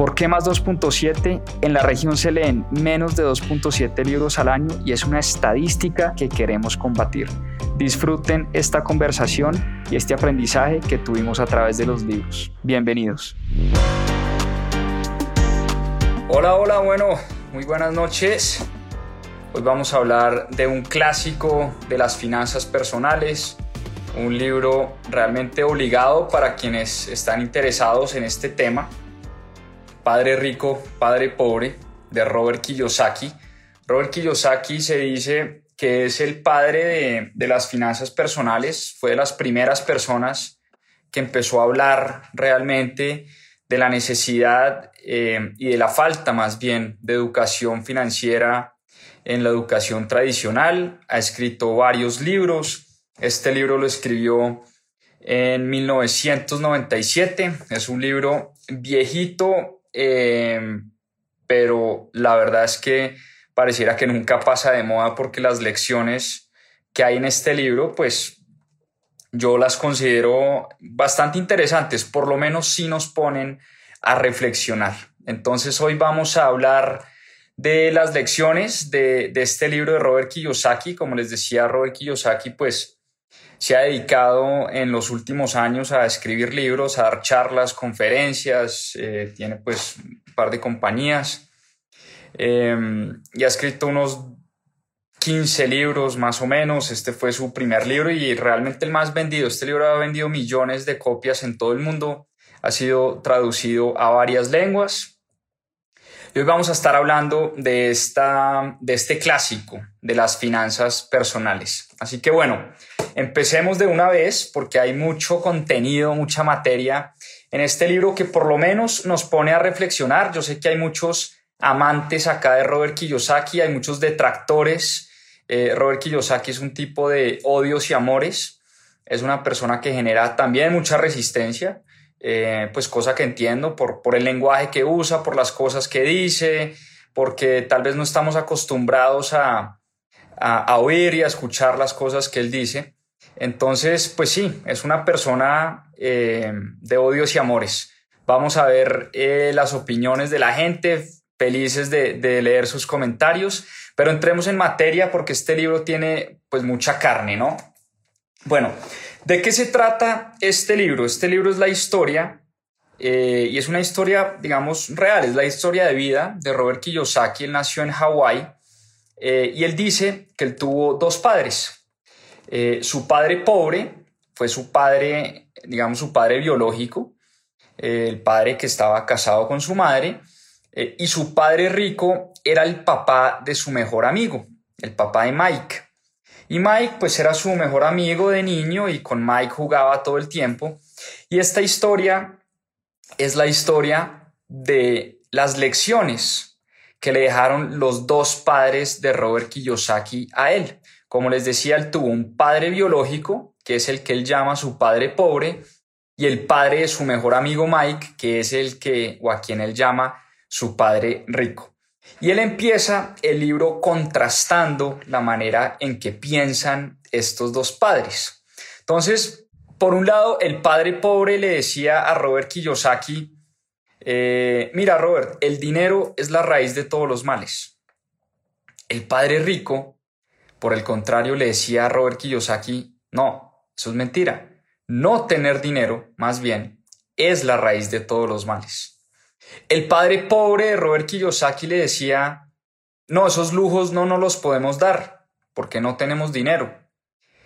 ¿Por qué más 2.7? En la región se leen menos de 2.7 libros al año y es una estadística que queremos combatir. Disfruten esta conversación y este aprendizaje que tuvimos a través de los libros. Bienvenidos. Hola, hola, bueno, muy buenas noches. Hoy vamos a hablar de un clásico de las finanzas personales, un libro realmente obligado para quienes están interesados en este tema. Padre rico, padre pobre, de Robert Kiyosaki. Robert Kiyosaki se dice que es el padre de, las finanzas personales, fue de las primeras personas que empezó a hablar realmente de la necesidad eh, y de la falta más bien de educación financiera en la educación tradicional. Ha escrito varios libros. Este libro lo escribió en 1997. Es un libro viejito, eh, pero la verdad es que pareciera que nunca pasa de moda porque las lecciones que hay en este libro, pues yo las considero bastante interesantes, por lo menos sí nos ponen a reflexionar. Entonces hoy vamos a hablar de las lecciones de, este libro de Robert Kiyosaki. Como les decía, Robert Kiyosaki pues se ha dedicado en los últimos años a escribir libros, a dar charlas, conferencias, eh, tiene pues un par de compañías. Em, y ha escrito unos 15 libros más o menos. Este fue su primer libro y realmente el más vendido. Este libro ha vendido millones de copias en todo el mundo. Ha sido traducido a varias lenguas. Hoy vamos a estar hablando de, esta, de este clásico de las finanzas personales. Así que bueno, empecemos de una vez porque hay mucho contenido, mucha materia en este libro que por lo menos nos pone a reflexionar. Yo sé que hay muchos amantes acá de Robert Kiyosaki, hay muchos detractores. Eh, Robert Kiyosaki es un tipo de odios y amores, es una persona que genera también mucha resistencia, eh, pues cosa que entiendo por, por el lenguaje que usa, por las cosas que dice, porque tal vez no estamos acostumbrados a, a, oír y a escuchar las cosas que él dice. Entonces, pues sí, es una persona eh, de odios y amores. Vamos a ver las opiniones de la gente, felices de, leer sus comentarios, pero entremos en materia porque este libro tiene pues mucha carne, ¿no? Bueno, ¿de qué se trata este libro? Este libro es la historia eh, y es una historia, digamos, real, es la historia de vida de Robert Kiyosaki. Él nació en Hawái eh, y él dice que él tuvo dos padres. Eh, su padre pobre fue su padre, digamos, su padre biológico, el padre que estaba casado con su madre, eh, y su padre rico era el papá de su mejor amigo, el papá de Mike. Y Mike pues era su mejor amigo de niño y con Mike jugaba todo el tiempo. Y esta historia es la historia de las lecciones que le dejaron los dos padres de Robert Kiyosaki a él. Como les decía, él tuvo un padre biológico, que es el que él llama su padre pobre, y el padre de su mejor amigo Mike, que es el que, o a quien él llama su padre rico. Y él empieza el libro contrastando la manera en que piensan estos dos padres. Entonces, por un lado, el padre pobre le decía a Robert Kiyosaki, eh, mira Robert, el dinero es la raíz de todos los males. El padre rico, por el contrario, le decía a Robert Kiyosaki, no, eso es mentira. No tener dinero, más bien, es la raíz de todos los males. El padre pobre de Robert Kiyosaki le decía, no, esos lujos no nos los podemos dar porque no tenemos dinero.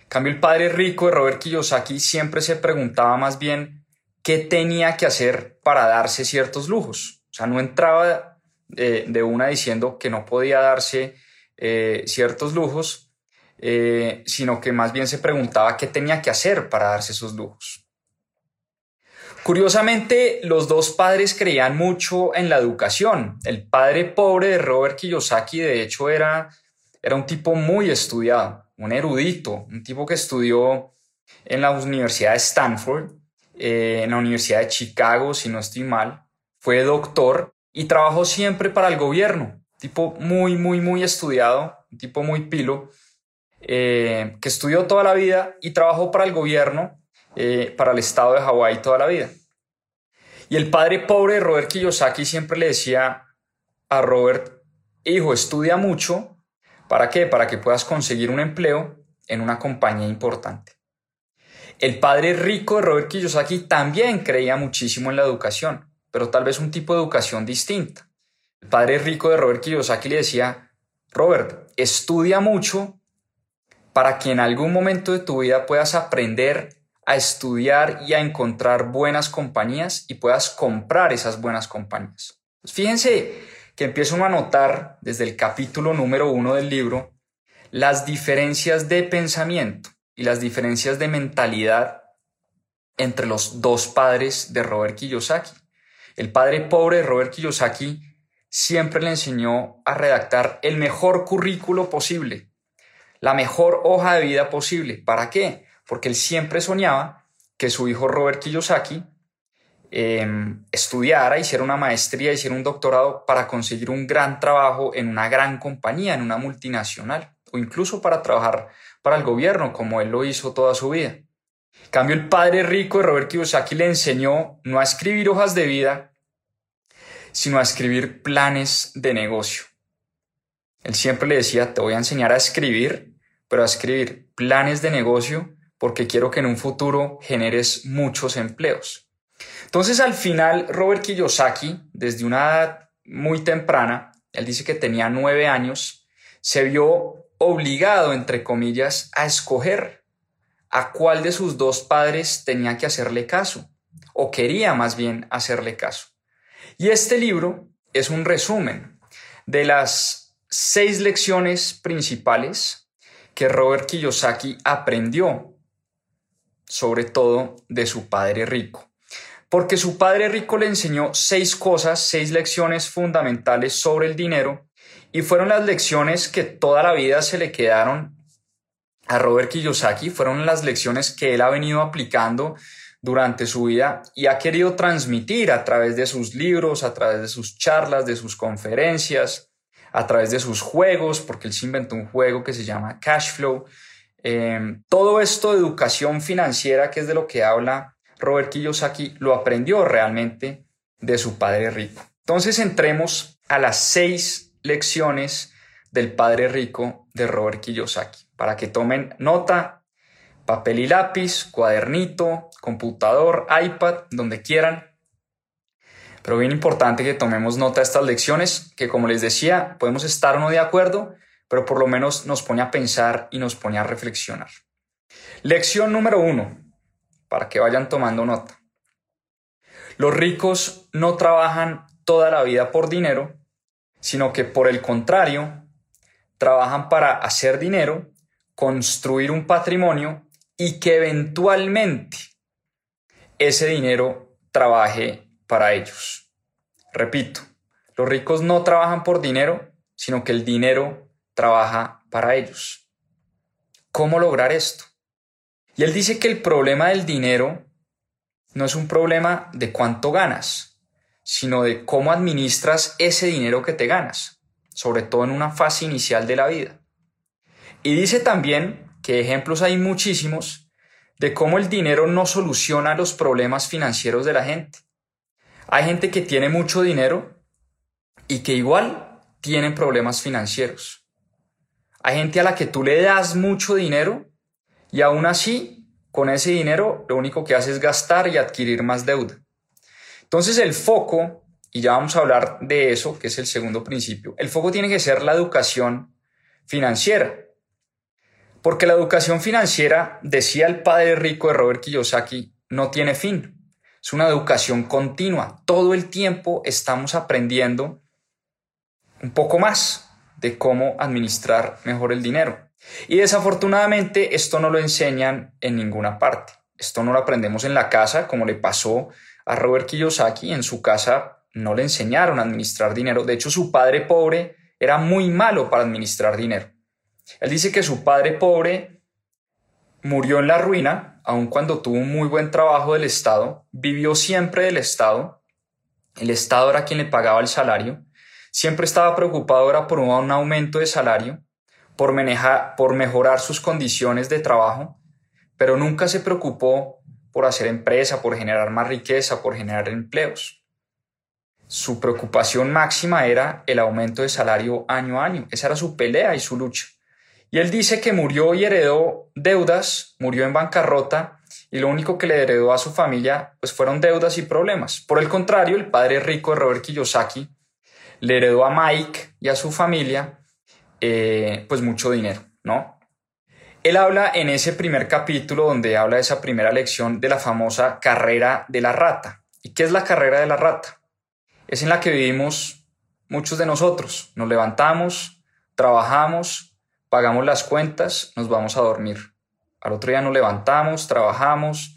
En cambio, el padre rico de Robert Kiyosaki siempre se preguntaba más bien qué tenía que hacer para darse ciertos lujos. O sea, no entraba eh, de, una diciendo que no podía darse eh, ciertos lujos, eh, sino que más bien se preguntaba qué tenía que hacer para darse esos lujos. Curiosamente, los dos padres creían mucho en la educación. El padre pobre de Robert Kiyosaki, de hecho, era, era un tipo muy estudiado. un erudito, un tipo que estudió en la Universidad de Stanford, eh, en la Universidad de Chicago, si no estoy mal, fue doctor y trabajó siempre para el gobierno, tipo muy, muy, muy estudiado, un tipo muy pilo, eh, que estudió toda la vida y trabajó para el gobierno, eh, para el estado de Hawái toda la vida. Y el padre pobre de Robert Kiyosaki siempre le decía a Robert, hijo, estudia mucho, ¿para qué? Para que puedas conseguir un empleo en una compañía importante. El padre rico de Robert Kiyosaki también creía muchísimo en la educación, pero tal vez un tipo de educación distinta. El padre rico de Robert Kiyosaki le decía, Robert, estudia mucho para que en algún momento de tu vida puedas aprender a estudiar y a encontrar buenas compañías y puedas comprar esas buenas compañías. Pues fíjense que empiezo a notar desde el capítulo número uno del libro las diferencias de pensamiento y las diferencias de mentalidad entre los dos padres de Robert Kiyosaki. El padre pobre de Robert Kiyosaki siempre le enseñó a redactar el mejor currículo posible, la mejor hoja de vida posible. ¿Para qué? Porque él siempre soñaba que su hijo Robert Kiyosaki em, estudiara, hiciera una maestría, hiciera un doctorado para conseguir un gran trabajo en una gran compañía, en una multinacional, o incluso para trabajar para el gobierno, como él lo hizo toda su vida. En cambio, el padre rico de Robert Kiyosaki le enseñó no a escribir hojas de vida, sino a escribir planes de negocio. Él siempre le decía, te voy a enseñar a escribir, pero a escribir planes de negocio porque quiero que en un futuro generes muchos empleos. Entonces, al final, Robert Kiyosaki, desde una edad muy temprana, él dice que tenía nueve años, se vio obligado, entre comillas, a escoger a cuál de sus dos padres tenía que hacerle caso, o quería más bien hacerle caso. Y este libro es un resumen de las seis lecciones principales que Robert Kiyosaki aprendió, sobre todo de su padre rico. Porque su padre rico le enseñó seis cosas, seis lecciones fundamentales sobre el dinero y fueron las lecciones que toda la vida se le quedaron a Robert Kiyosaki, fueron las lecciones que él ha venido aplicando durante su vida y ha querido transmitir a través de sus libros, a través de sus charlas, de sus conferencias, a través de sus juegos, porque él se inventó un juego que se llama Cash Flow. Em, todo esto de educación financiera, que es de lo que habla Robert Kiyosaki, lo aprendió realmente de su padre rico. Entonces entremos a las seis lecciones del padre rico de Robert Kiyosaki, para que tomen nota, papel y lápiz, cuadernito, computador, iPad, donde quieran. Pero bien importante que tomemos nota de estas lecciones, que como les decía, podemos estar no de acuerdo, pero por lo menos nos pone a pensar y nos pone a reflexionar. Lección número uno, para que vayan tomando nota. Los ricos no trabajan toda la vida por dinero, sino que por el contrario, trabajan para hacer dinero, construir un patrimonio y que eventualmente ese dinero trabaje para ellos. Repito, los ricos no trabajan por dinero, sino que el dinero trabaja para ellos. ¿Cómo lograr esto? Y él dice que el problema del dinero no es un problema de cuánto ganas, sino de cómo administras ese dinero que te ganas, sobre todo en una fase inicial de la vida. Y dice también que ejemplos hay muchísimos de cómo el dinero no soluciona los problemas financieros de la gente. Hay gente que tiene mucho dinero y que igual tienen problemas financieros. Hay gente a la que tú le das mucho dinero y aún así, con ese dinero, lo único que hace es gastar y adquirir más deuda. Entonces el foco, y ya vamos a hablar de eso, que es el segundo principio, el foco tiene que ser la educación financiera. Porque la educación financiera, decía el padre rico de Robert Kiyosaki, no tiene fin. Es una educación continua. Todo el tiempo estamos aprendiendo un poco más de cómo administrar mejor el dinero. Y desafortunadamente esto no lo enseñan en ninguna parte. Esto no lo aprendemos en la casa, como le pasó a Robert Kiyosaki en su casa no le enseñaron a administrar dinero. De hecho, su padre pobre era muy malo para administrar dinero. Él dice que su padre pobre murió en la ruina, aun cuando tuvo un muy buen trabajo del Estado, vivió siempre del Estado, el Estado era quien le pagaba el salario, siempre estaba preocupado era por un aumento de salario, por, por mejorar sus condiciones de trabajo, pero nunca se preocupó por hacer empresa, por generar más riqueza, por generar empleos. Su preocupación máxima era el aumento de salario año a año. Esa era su pelea y su lucha. Y él dice que murió y heredó deudas, murió en bancarrota y lo único que le heredó a su familia pues fueron deudas y problemas. Por el contrario, el padre rico de Robert Kiyosaki le heredó a Mike y a su familia eh, pues mucho dinero, ¿no? Él habla en ese primer capítulo donde habla de esa primera lección de la famosa carrera de la rata. ¿Y qué es la carrera de la rata? Es en la que vivimos muchos de nosotros. Nos levantamos, trabajamos, pagamos las cuentas, nos vamos a dormir. Al otro día nos levantamos, trabajamos,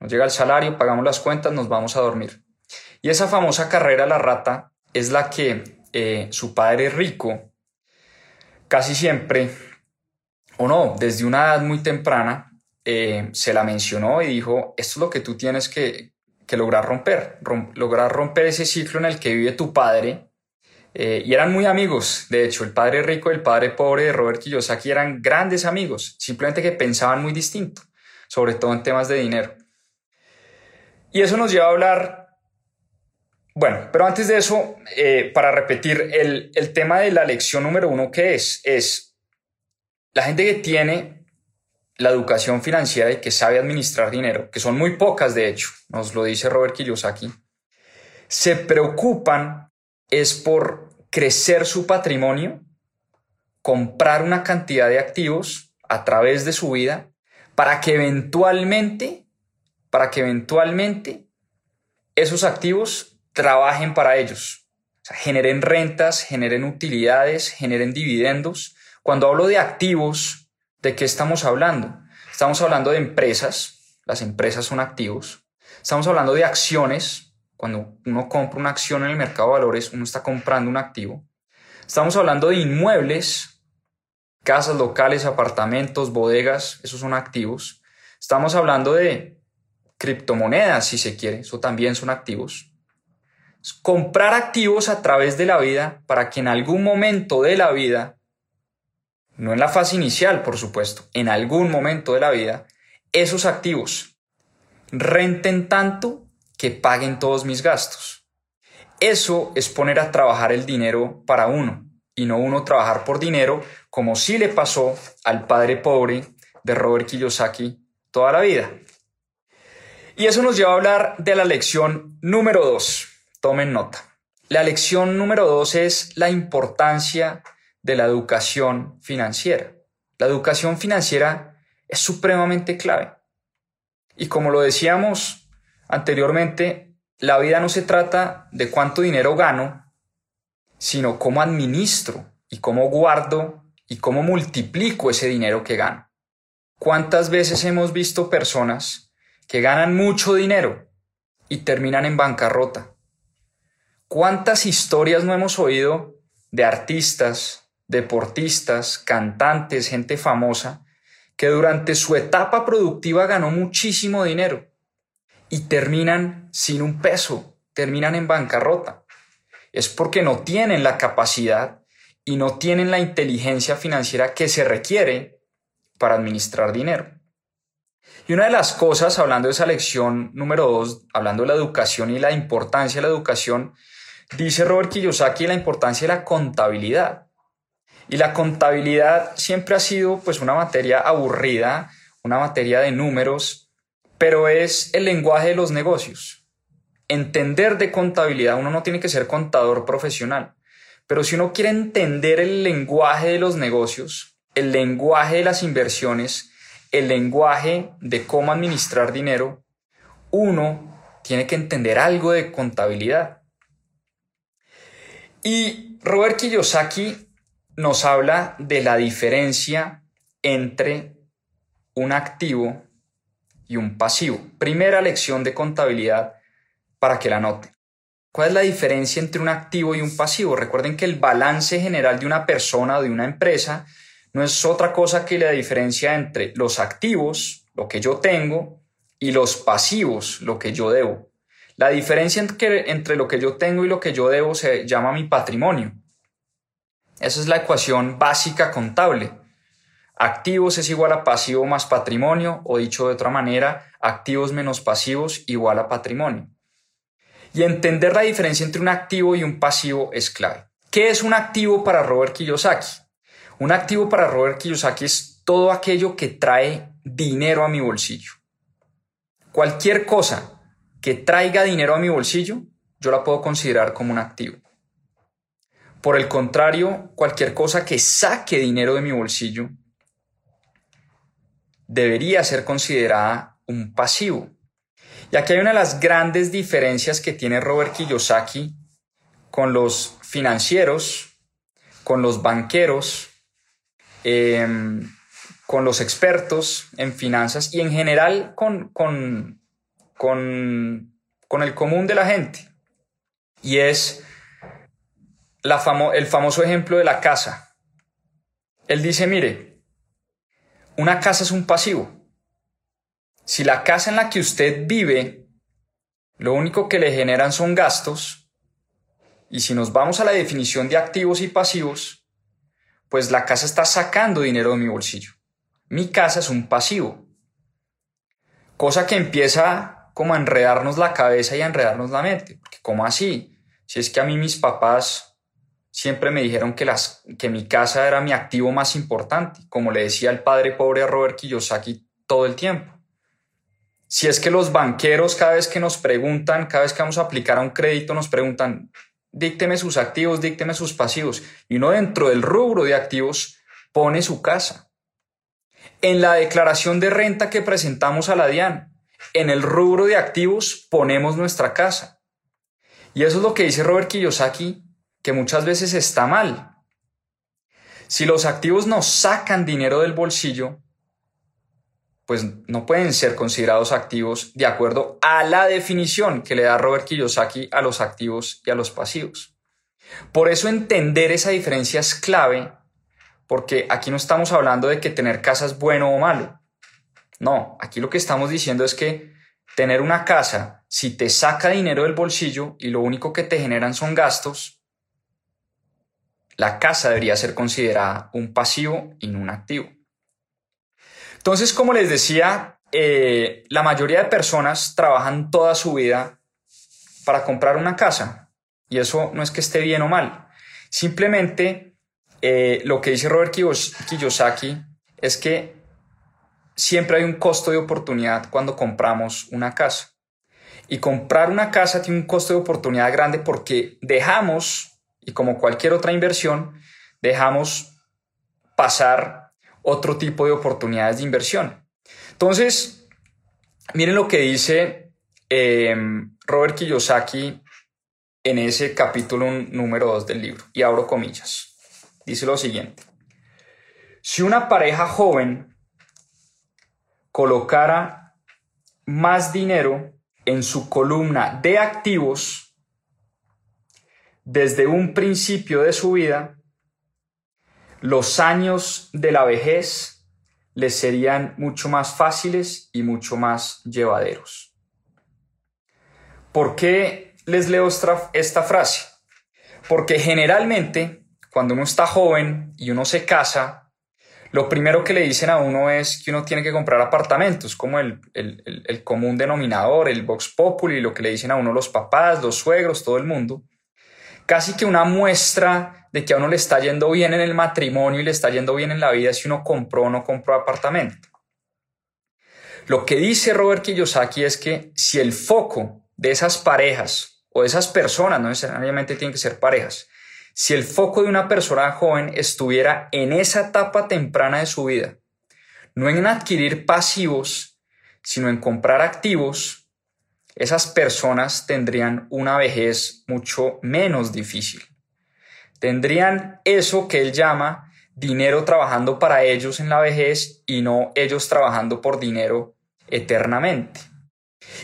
nos llega el salario, pagamos las cuentas, nos vamos a dormir. Y esa famosa carrera la rata es la que eh, su padre rico casi siempre, o no, desde una edad muy temprana, eh, se la mencionó y dijo, esto es lo que tú tienes que, lograr romper, lograr romper ese ciclo en el que vive tu padre. Eh, y eran muy amigos, de hecho, el padre rico y el padre pobre de Robert Kiyosaki eran grandes amigos, simplemente que pensaban muy distinto, sobre todo en temas de dinero. Y eso nos lleva a hablar bueno, pero antes de eso, eh, para repetir, el, el, tema de la lección número uno que es, es la gente que tiene la educación financiera y que sabe administrar dinero, que son muy pocas de hecho, nos lo dice Robert Kiyosaki, se preocupan es por crecer su patrimonio, comprar una cantidad de activos a través de su vida para que eventualmente, para que eventualmente esos activos trabajen para ellos. generen rentas, generen utilidades, generen dividendos. Cuando hablo de activos, ¿de qué estamos hablando? Estamos hablando de empresas, las empresas son activos. Estamos hablando de acciones, cuando uno compra una acción en el mercado de valores, uno está comprando un activo. Estamos hablando de inmuebles, casas locales, apartamentos, bodegas, esos son activos. Estamos hablando de criptomonedas, si se quiere, eso también son activos comprar activos a través de la vida para que en algún momento de la vida, no en la fase inicial, por supuesto, en algún momento de la vida, esos activos renten tanto que paguen todos mis gastos. Eso es poner a trabajar el dinero para uno y no uno trabajar por dinero como sí le pasó al padre pobre de Robert Kiyosaki toda la vida. Y eso nos lleva a hablar de la lección número dos Tomen nota. La lección número dos es la importancia de la educación financiera. La educación financiera es supremamente clave. Y como lo decíamos anteriormente, la vida no se trata de cuánto dinero gano, sino cómo administro y cómo guardo y cómo multiplico ese dinero que gano. ¿Cuántas veces hemos visto personas que ganan mucho dinero y terminan en bancarrota? ¿Cuántas historias no hemos oído de artistas, deportistas, cantantes, gente famosa, que durante su etapa productiva ganó muchísimo dinero y terminan sin un peso, terminan en bancarrota? Es porque no tienen la capacidad y no tienen la inteligencia financiera que se requiere para administrar dinero. Y una de las cosas, hablando de esa lección número dos, hablando de la educación y la importancia de la educación, Dice Robert Kiyosaki la importancia de la contabilidad. Y la contabilidad siempre ha sido pues una materia aburrida, una materia de números, pero es el lenguaje de los negocios. Entender de contabilidad, uno no tiene que ser contador profesional, pero si uno quiere entender el lenguaje de los negocios, el lenguaje de las inversiones, el lenguaje de cómo administrar dinero, uno tiene que entender algo de contabilidad. Y Robert Kiyosaki nos habla de la diferencia entre un activo y un pasivo. Primera lección de contabilidad para que la noten. ¿Cuál es la diferencia entre un activo y un pasivo? Recuerden que el balance general de una persona o de una empresa no es otra cosa que la diferencia entre los activos, lo que yo tengo, y los pasivos, lo que yo debo. La diferencia entre, entre lo que yo tengo y lo que yo debo se llama mi patrimonio. Esa es la ecuación básica contable. Activos es igual a pasivo más patrimonio, o dicho de otra manera, activos menos pasivos igual a patrimonio. Y entender la diferencia entre un activo y un pasivo es clave. ¿Qué es un activo para Robert Kiyosaki? Un activo para Robert Kiyosaki es todo aquello que trae dinero a mi bolsillo. Cualquier cosa que traiga dinero a mi bolsillo, yo la puedo considerar como un activo. Por el contrario, cualquier cosa que saque dinero de mi bolsillo debería ser considerada un pasivo. Y aquí hay una de las grandes diferencias que tiene Robert Kiyosaki con los financieros, con los banqueros, em, con los expertos en finanzas y en general con, con, con, el común de la gente. Y es la el famoso ejemplo de la casa. Él dice, mire, una casa es un pasivo. Si la casa en la que usted vive, lo único que le generan son gastos, y si nos vamos a la definición de activos y pasivos, pues la casa está sacando dinero de mi bolsillo. Mi casa es un pasivo. Cosa que empieza como a enredarnos la cabeza y a enredarnos la mente. ¿Cómo así? Si es que a mí mis papás siempre me dijeron que, las, que mi casa era mi activo más importante, como le decía el padre pobre a Robert Kiyosaki todo el tiempo. Si es que los banqueros cada vez que nos preguntan, cada vez que vamos a aplicar a un crédito, nos preguntan, dícteme sus activos, dícteme sus pasivos. Y uno dentro del rubro de activos pone su casa. En la declaración de renta que presentamos a la DIAN, en el rubro de activos ponemos nuestra casa. Y eso es lo que dice Robert Kiyosaki, que muchas veces está mal. Si los activos nos sacan dinero del bolsillo, pues no pueden ser considerados activos de acuerdo a la definición que le da Robert Kiyosaki a los activos y a los pasivos. Por eso entender esa diferencia es clave, porque aquí no estamos hablando de que tener casa es bueno o malo. No, aquí lo que estamos diciendo es que tener una casa, si te saca dinero del bolsillo y lo único que te generan son gastos, la casa debería ser considerada un pasivo y no un activo. Entonces, como les decía, eh, la mayoría de personas trabajan toda su vida para comprar una casa y eso no es que esté bien o mal. Simplemente eh, lo que dice Robert Kiyosaki es que siempre hay un costo de oportunidad cuando compramos una casa. Y comprar una casa tiene un costo de oportunidad grande porque dejamos, y como cualquier otra inversión, dejamos pasar otro tipo de oportunidades de inversión. Entonces, miren lo que dice em, Robert Kiyosaki en ese capítulo número 2 del libro, y abro comillas. Dice lo siguiente. Si una pareja joven colocara más dinero en su columna de activos desde un principio de su vida, los años de la vejez les serían mucho más fáciles y mucho más llevaderos. ¿Por qué les leo esta, frase? Porque generalmente cuando uno está joven y uno se casa, lo primero que le dicen a uno es que uno tiene que comprar apartamentos, como el, el, común denominador, el Vox Populi, lo que le dicen a uno los papás, los suegros, todo el mundo. Casi que una muestra de que a uno le está yendo bien en el matrimonio y le está yendo bien en la vida si uno compró o no compró apartamento. Lo que dice Robert Kiyosaki es que si el foco de esas parejas o de esas personas, no necesariamente tienen que ser parejas, si el foco de una persona joven estuviera en esa etapa temprana de su vida, no en adquirir pasivos, sino en comprar activos, esas personas tendrían una vejez mucho menos difícil tendrían eso que él llama dinero trabajando para ellos en la vejez y no ellos trabajando por dinero eternamente.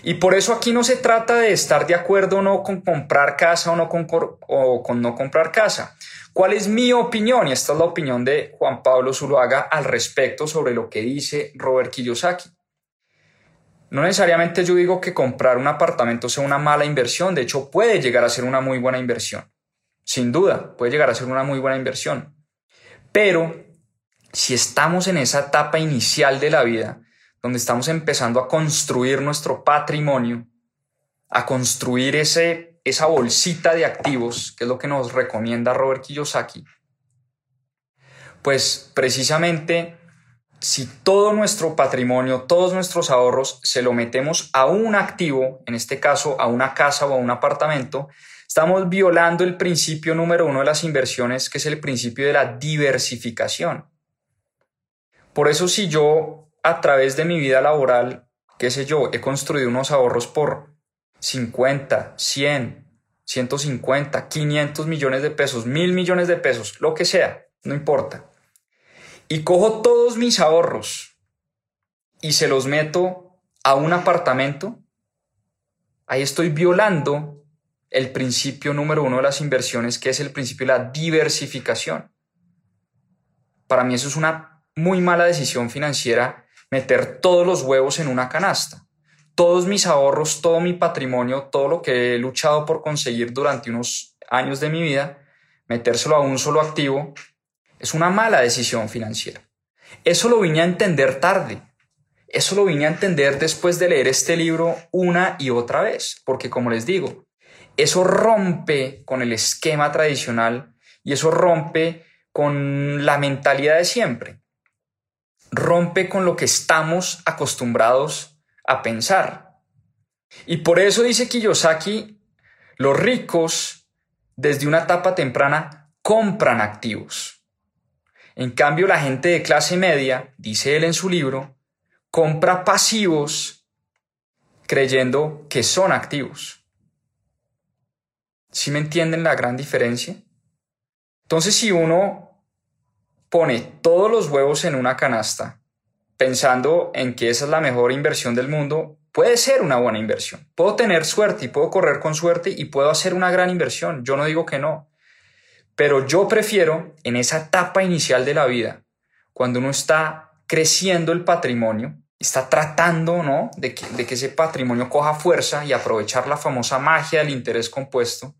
Y por eso aquí no se trata de estar de acuerdo o no con comprar casa o, no con, con no comprar casa. ¿Cuál es mi opinión? Y esta es la opinión de Juan Pablo Zuluaga al respecto sobre lo que dice Robert Kiyosaki. No necesariamente yo digo que comprar un apartamento sea una mala inversión, de hecho puede llegar a ser una muy buena inversión. Sin duda, puede llegar a ser una muy buena inversión. Pero si estamos en esa etapa inicial de la vida, donde estamos empezando a construir nuestro patrimonio, a construir ese, esa bolsita de activos, que es lo que nos recomienda Robert Kiyosaki, pues precisamente si todo nuestro patrimonio, todos nuestros ahorros se lo metemos a un activo, en este caso a una casa o a un apartamento, estamos violando el principio número uno de las inversiones, que es el principio de la diversificación. Por eso si yo a través de mi vida laboral, qué sé yo, he construido unos ahorros por 50, 100, 150, 500 millones de pesos, mil millones de pesos, lo que sea, no importa. Y cojo todos mis ahorros y se los meto a un apartamento, ahí estoy violando el principio número uno de las inversiones, que es el principio de la diversificación. Para mí eso es una muy mala decisión financiera meter todos los huevos en una canasta. Todos mis ahorros, todo mi patrimonio, todo lo que he luchado por conseguir durante unos años de mi vida, metérselo a un solo activo, es una mala decisión financiera. Eso lo vine a entender tarde. Eso lo vine a entender después de leer este libro una y otra vez, porque como les digo, eso rompe con el esquema tradicional y eso rompe con la mentalidad de siempre rompe con lo que estamos acostumbrados a pensar. Y por eso dice Kiyosaki, los ricos desde una etapa temprana compran activos. En cambio, la gente de clase media, dice él en su libro, compra pasivos creyendo que son activos. ¿Sí me entienden la gran diferencia? Entonces, si uno pone todos los huevos en una canasta pensando en que esa es la mejor inversión del mundo, puede ser una buena inversión. Puedo tener suerte y puedo correr con suerte y puedo hacer una gran inversión. Yo no digo que no. Pero yo prefiero en esa etapa inicial de la vida, cuando uno está creciendo el patrimonio, está tratando ¿no? de, que, de que ese patrimonio coja fuerza y aprovechar la famosa magia del interés compuesto,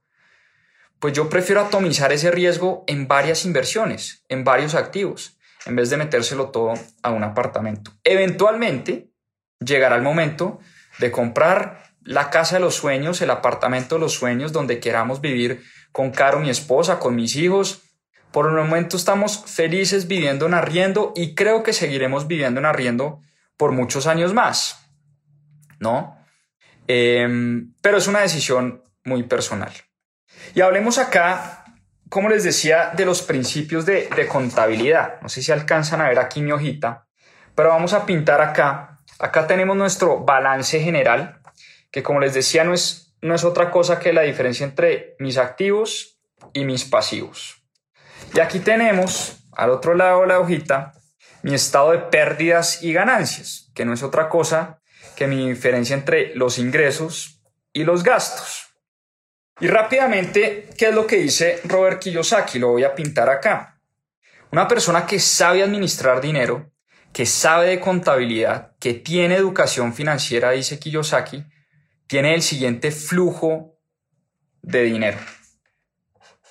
pues yo prefiero atomizar ese riesgo en varias inversiones, en varios activos, en vez de metérselo todo a un apartamento. Eventualmente llegará el momento de comprar la casa de los sueños, el apartamento de los sueños, donde queramos vivir con Caro, mi esposa, con mis hijos. Por el momento estamos felices viviendo en arriendo y creo que seguiremos viviendo en arriendo por muchos años más, ¿no? Em, pero es una decisión muy personal. Y hablemos acá, como les decía, de los principios de, contabilidad. No sé si alcanzan a ver aquí mi hojita, pero vamos a pintar acá. Acá tenemos nuestro balance general, que como les decía no es, no es otra cosa que la diferencia entre mis activos y mis pasivos. Y aquí tenemos, al otro lado de la hojita, mi estado de pérdidas y ganancias, que no es otra cosa que mi diferencia entre los ingresos y los gastos. Y rápidamente, ¿qué es lo que dice Robert Kiyosaki? Lo voy a pintar acá. Una persona que sabe administrar dinero, que sabe de contabilidad, que tiene educación financiera, dice Kiyosaki, tiene el siguiente flujo de dinero.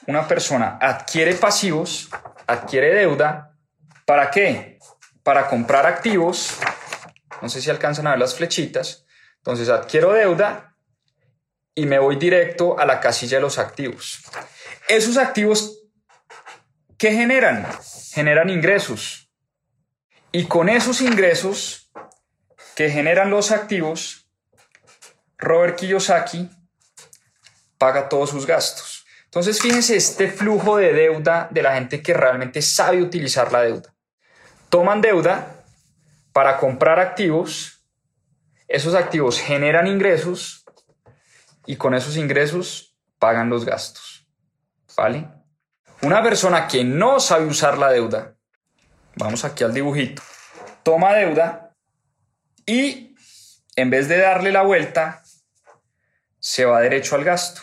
Una persona adquiere pasivos, adquiere deuda, ¿para qué? Para comprar activos. No sé si alcanzan a ver las flechitas. Entonces adquiero deuda y me voy directo a la casilla de los activos. Esos activos, ¿qué generan? Generan ingresos. Y con esos ingresos que generan los activos, Robert Kiyosaki paga todos sus gastos. Entonces, fíjense este flujo de deuda de la gente que realmente sabe utilizar la deuda. Toman deuda para comprar activos, esos activos generan ingresos y con esos ingresos pagan los gastos. ¿Vale? Una persona que no sabe usar la deuda, vamos aquí al dibujito, toma deuda y en vez de darle la vuelta, se va derecho al gasto.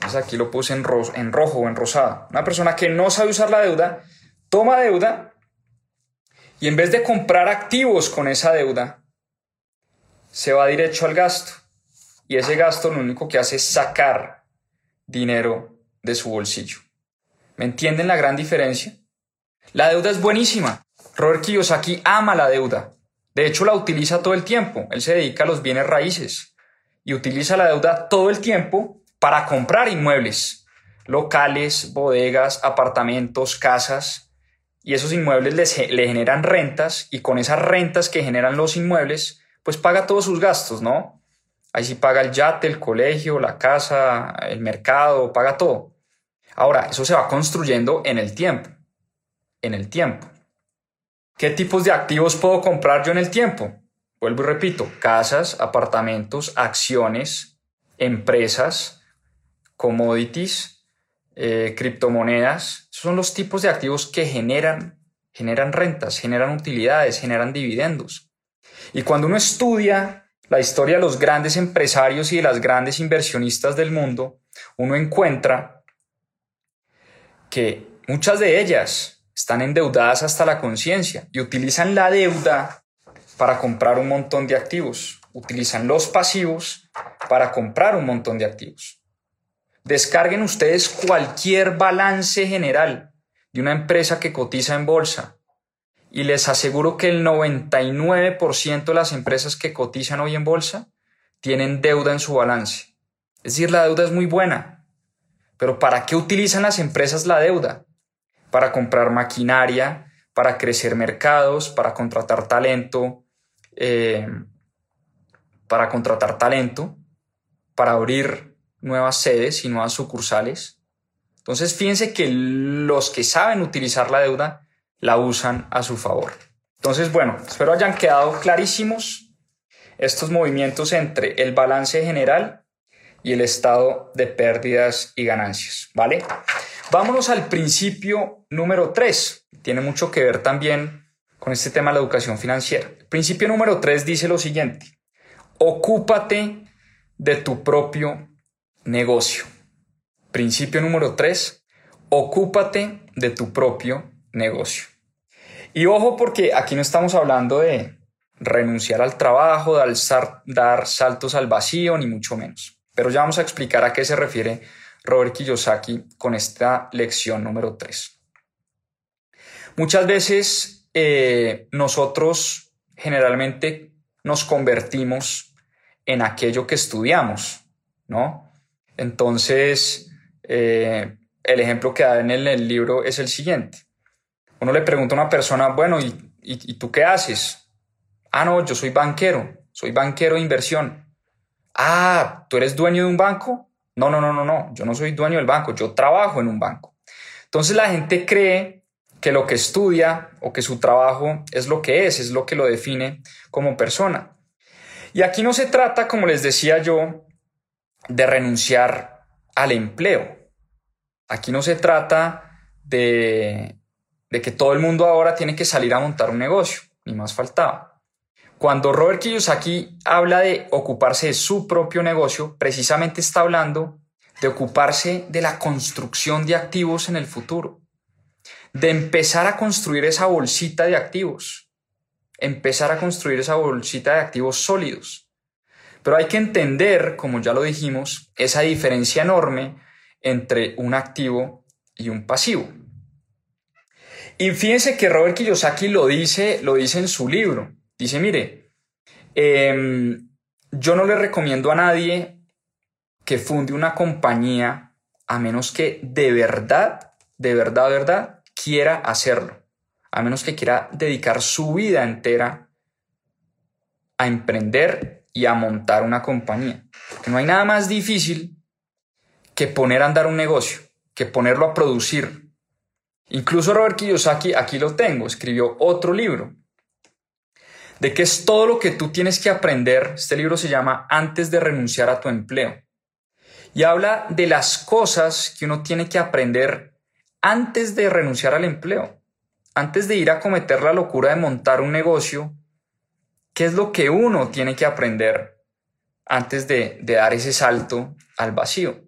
Aquí lo puse en, en rojo o en rosado. Una persona que no sabe usar la deuda, toma deuda y en vez de comprar activos con esa deuda, se va derecho al gasto. Y ese gasto lo único que hace es sacar dinero de su bolsillo. ¿Me entienden la gran diferencia? La deuda es buenísima. Robert Kiyosaki ama la deuda. De hecho, la utiliza todo el tiempo. Él se dedica a los bienes raíces y utiliza la deuda todo el tiempo para comprar inmuebles, locales, bodegas, apartamentos, casas. Y esos inmuebles le generan rentas y con esas rentas que generan los inmuebles, pues paga todos sus gastos, ¿no? Ahí sí paga el yate, el colegio, la casa, el mercado, paga todo. Ahora, eso se va construyendo en el tiempo. En el tiempo. ¿Qué tipos de activos puedo comprar yo en el tiempo? Vuelvo y repito, casas, apartamentos, acciones, empresas, commodities, eh, criptomonedas. son los tipos de activos que generan, generan rentas, generan utilidades, generan dividendos. Y cuando uno estudia la historia de los grandes empresarios y de las grandes inversionistas del mundo, uno encuentra que muchas de ellas están endeudadas hasta la conciencia y utilizan la deuda para comprar un montón de activos. Utilizan los pasivos para comprar un montón de activos. Descarguen ustedes cualquier balance general de una empresa que cotiza en bolsa y les aseguro que el 99% de las empresas que cotizan hoy en bolsa tienen deuda en su balance. Es decir, la deuda es muy buena. Pero ¿para qué utilizan las empresas la deuda? Para comprar maquinaria, para crecer mercados, para contratar talento, eh, para contratar talento, para abrir nuevas sedes y nuevas sucursales. Entonces, fíjense que los que saben utilizar la deuda la usan a su favor. Entonces, bueno, espero hayan quedado clarísimos estos movimientos entre el balance general y el estado de pérdidas y ganancias, ¿vale? Vámonos al principio número 3. Tiene mucho que ver también con este tema de la educación financiera. El principio número 3 dice lo siguiente. Ocúpate de tu propio negocio. Principio número 3. Ocúpate de tu propio negocio. Y ojo porque aquí no estamos hablando de renunciar al trabajo, de dar saltos al vacío, ni mucho menos. Pero ya vamos a explicar a qué se refiere Robert Kiyosaki con esta lección número 3. Muchas veces eh, nosotros generalmente nos convertimos en aquello que estudiamos, ¿no? Entonces, eh, el ejemplo que da en el libro es el siguiente uno le pregunta a una persona, bueno, ¿y, tú qué haces? Ah, no, yo soy banquero, soy banquero de inversión. Ah, ¿tú eres dueño de un banco? No, no, no, no, no, yo no soy dueño del banco, yo trabajo en un banco. Entonces la gente cree que lo que estudia o que su trabajo es lo que es, es lo que lo define como persona. Y aquí no se trata, como les decía yo, de renunciar al empleo. Aquí no se trata de de que todo el mundo ahora tiene que salir a montar un negocio, ni más faltaba. Cuando Robert Kiyosaki habla de ocuparse de su propio negocio, precisamente está hablando de ocuparse de la construcción de activos en el futuro, de empezar a construir esa bolsita de activos, empezar a construir esa bolsita de activos sólidos. Pero hay que entender, como ya lo dijimos, esa diferencia enorme entre un activo y un pasivo. Y fíjense que Robert Kiyosaki lo dice, lo dice en su libro. Dice, mire, em, yo no le recomiendo a nadie que funde una compañía a menos que de verdad, de verdad, verdad, quiera hacerlo. A menos que quiera dedicar su vida entera a emprender y a montar una compañía. Porque no hay nada más difícil que poner a andar un negocio, que ponerlo a producir, Incluso Robert Kiyosaki, aquí lo tengo, escribió otro libro de qué es todo lo que tú tienes que aprender. Este libro se llama Antes de renunciar a tu empleo. Y habla de las cosas que uno tiene que aprender antes de renunciar al empleo, antes de ir a cometer la locura de montar un negocio qué es lo que uno tiene que aprender antes de, dar ese salto al vacío.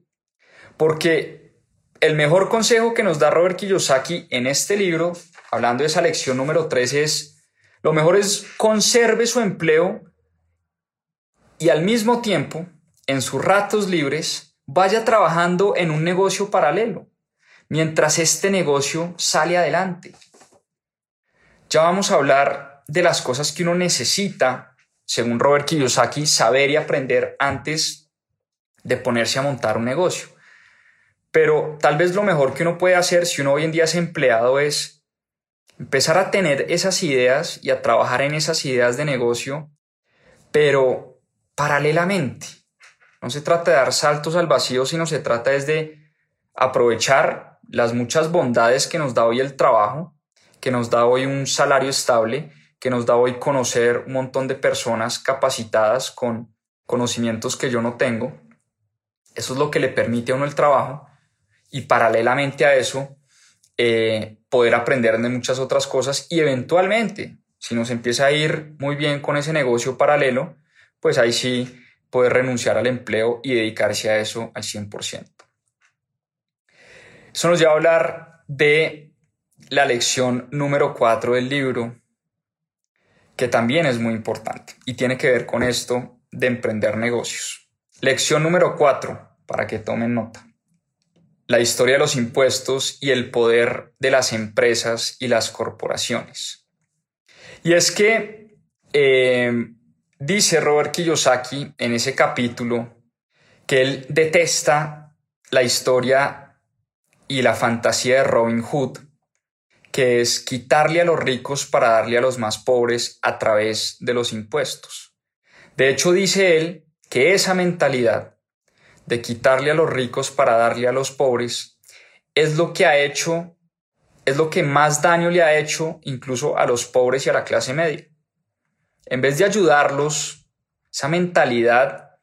Porque el mejor consejo que nos da Robert Kiyosaki en este libro, hablando de esa lección número 3, es lo mejor es conserve su empleo y al mismo tiempo, en sus ratos libres, vaya trabajando en un negocio paralelo, mientras este negocio sale adelante. Ya vamos a hablar de las cosas que uno necesita, según Robert Kiyosaki, saber y aprender antes de ponerse a montar un negocio. Pero tal vez lo mejor que uno puede hacer si uno hoy en día es empleado es empezar a tener esas ideas y a trabajar en esas ideas de negocio, pero paralelamente. No se trata de dar saltos al vacío, sino se trata es de aprovechar las muchas bondades que nos da hoy el trabajo, que nos da hoy un salario estable, que nos da hoy conocer un montón de personas capacitadas con conocimientos que yo no tengo. Eso es lo que le permite a uno el trabajo y paralelamente a eso eh, poder aprender de muchas otras cosas y eventualmente, si nos empieza a ir muy bien con ese negocio paralelo, pues ahí sí poder renunciar al empleo y dedicarse a eso al 100%. Eso nos lleva a hablar de la lección número 4 del libro, que también es muy importante y tiene que ver con esto de emprender negocios. Lección número 4, para que tomen nota la historia de los impuestos y el poder de las empresas y las corporaciones. Y es que eh, dice Robert Kiyosaki en ese capítulo que él detesta la historia y la fantasía de Robin Hood, que es quitarle a los ricos para darle a los más pobres a través de los impuestos. De hecho, dice él que esa mentalidad de quitarle a los ricos para darle a los pobres, es lo que ha hecho, es lo que más daño le ha hecho incluso a los pobres y a la clase media. En vez de ayudarlos, esa mentalidad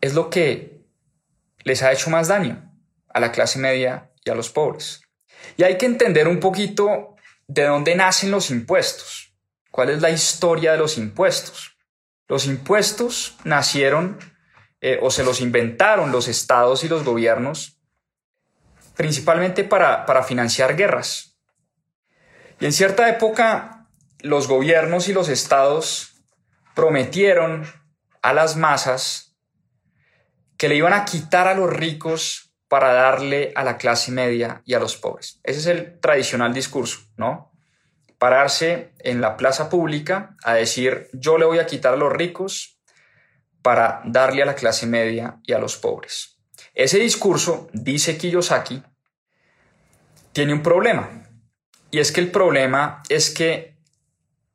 es lo que les ha hecho más daño a la clase media y a los pobres. Y hay que entender un poquito de dónde nacen los impuestos, cuál es la historia de los impuestos. Los impuestos nacieron eh, o se los inventaron los estados y los gobiernos, principalmente para, para financiar guerras. Y en cierta época los gobiernos y los estados prometieron a las masas que le iban a quitar a los ricos para darle a la clase media y a los pobres. Ese es el tradicional discurso, ¿no? Pararse en la plaza pública a decir yo le voy a quitar a los ricos para darle a la clase media y a los pobres. Ese discurso, dice Kiyosaki, tiene un problema. Y es que el problema es que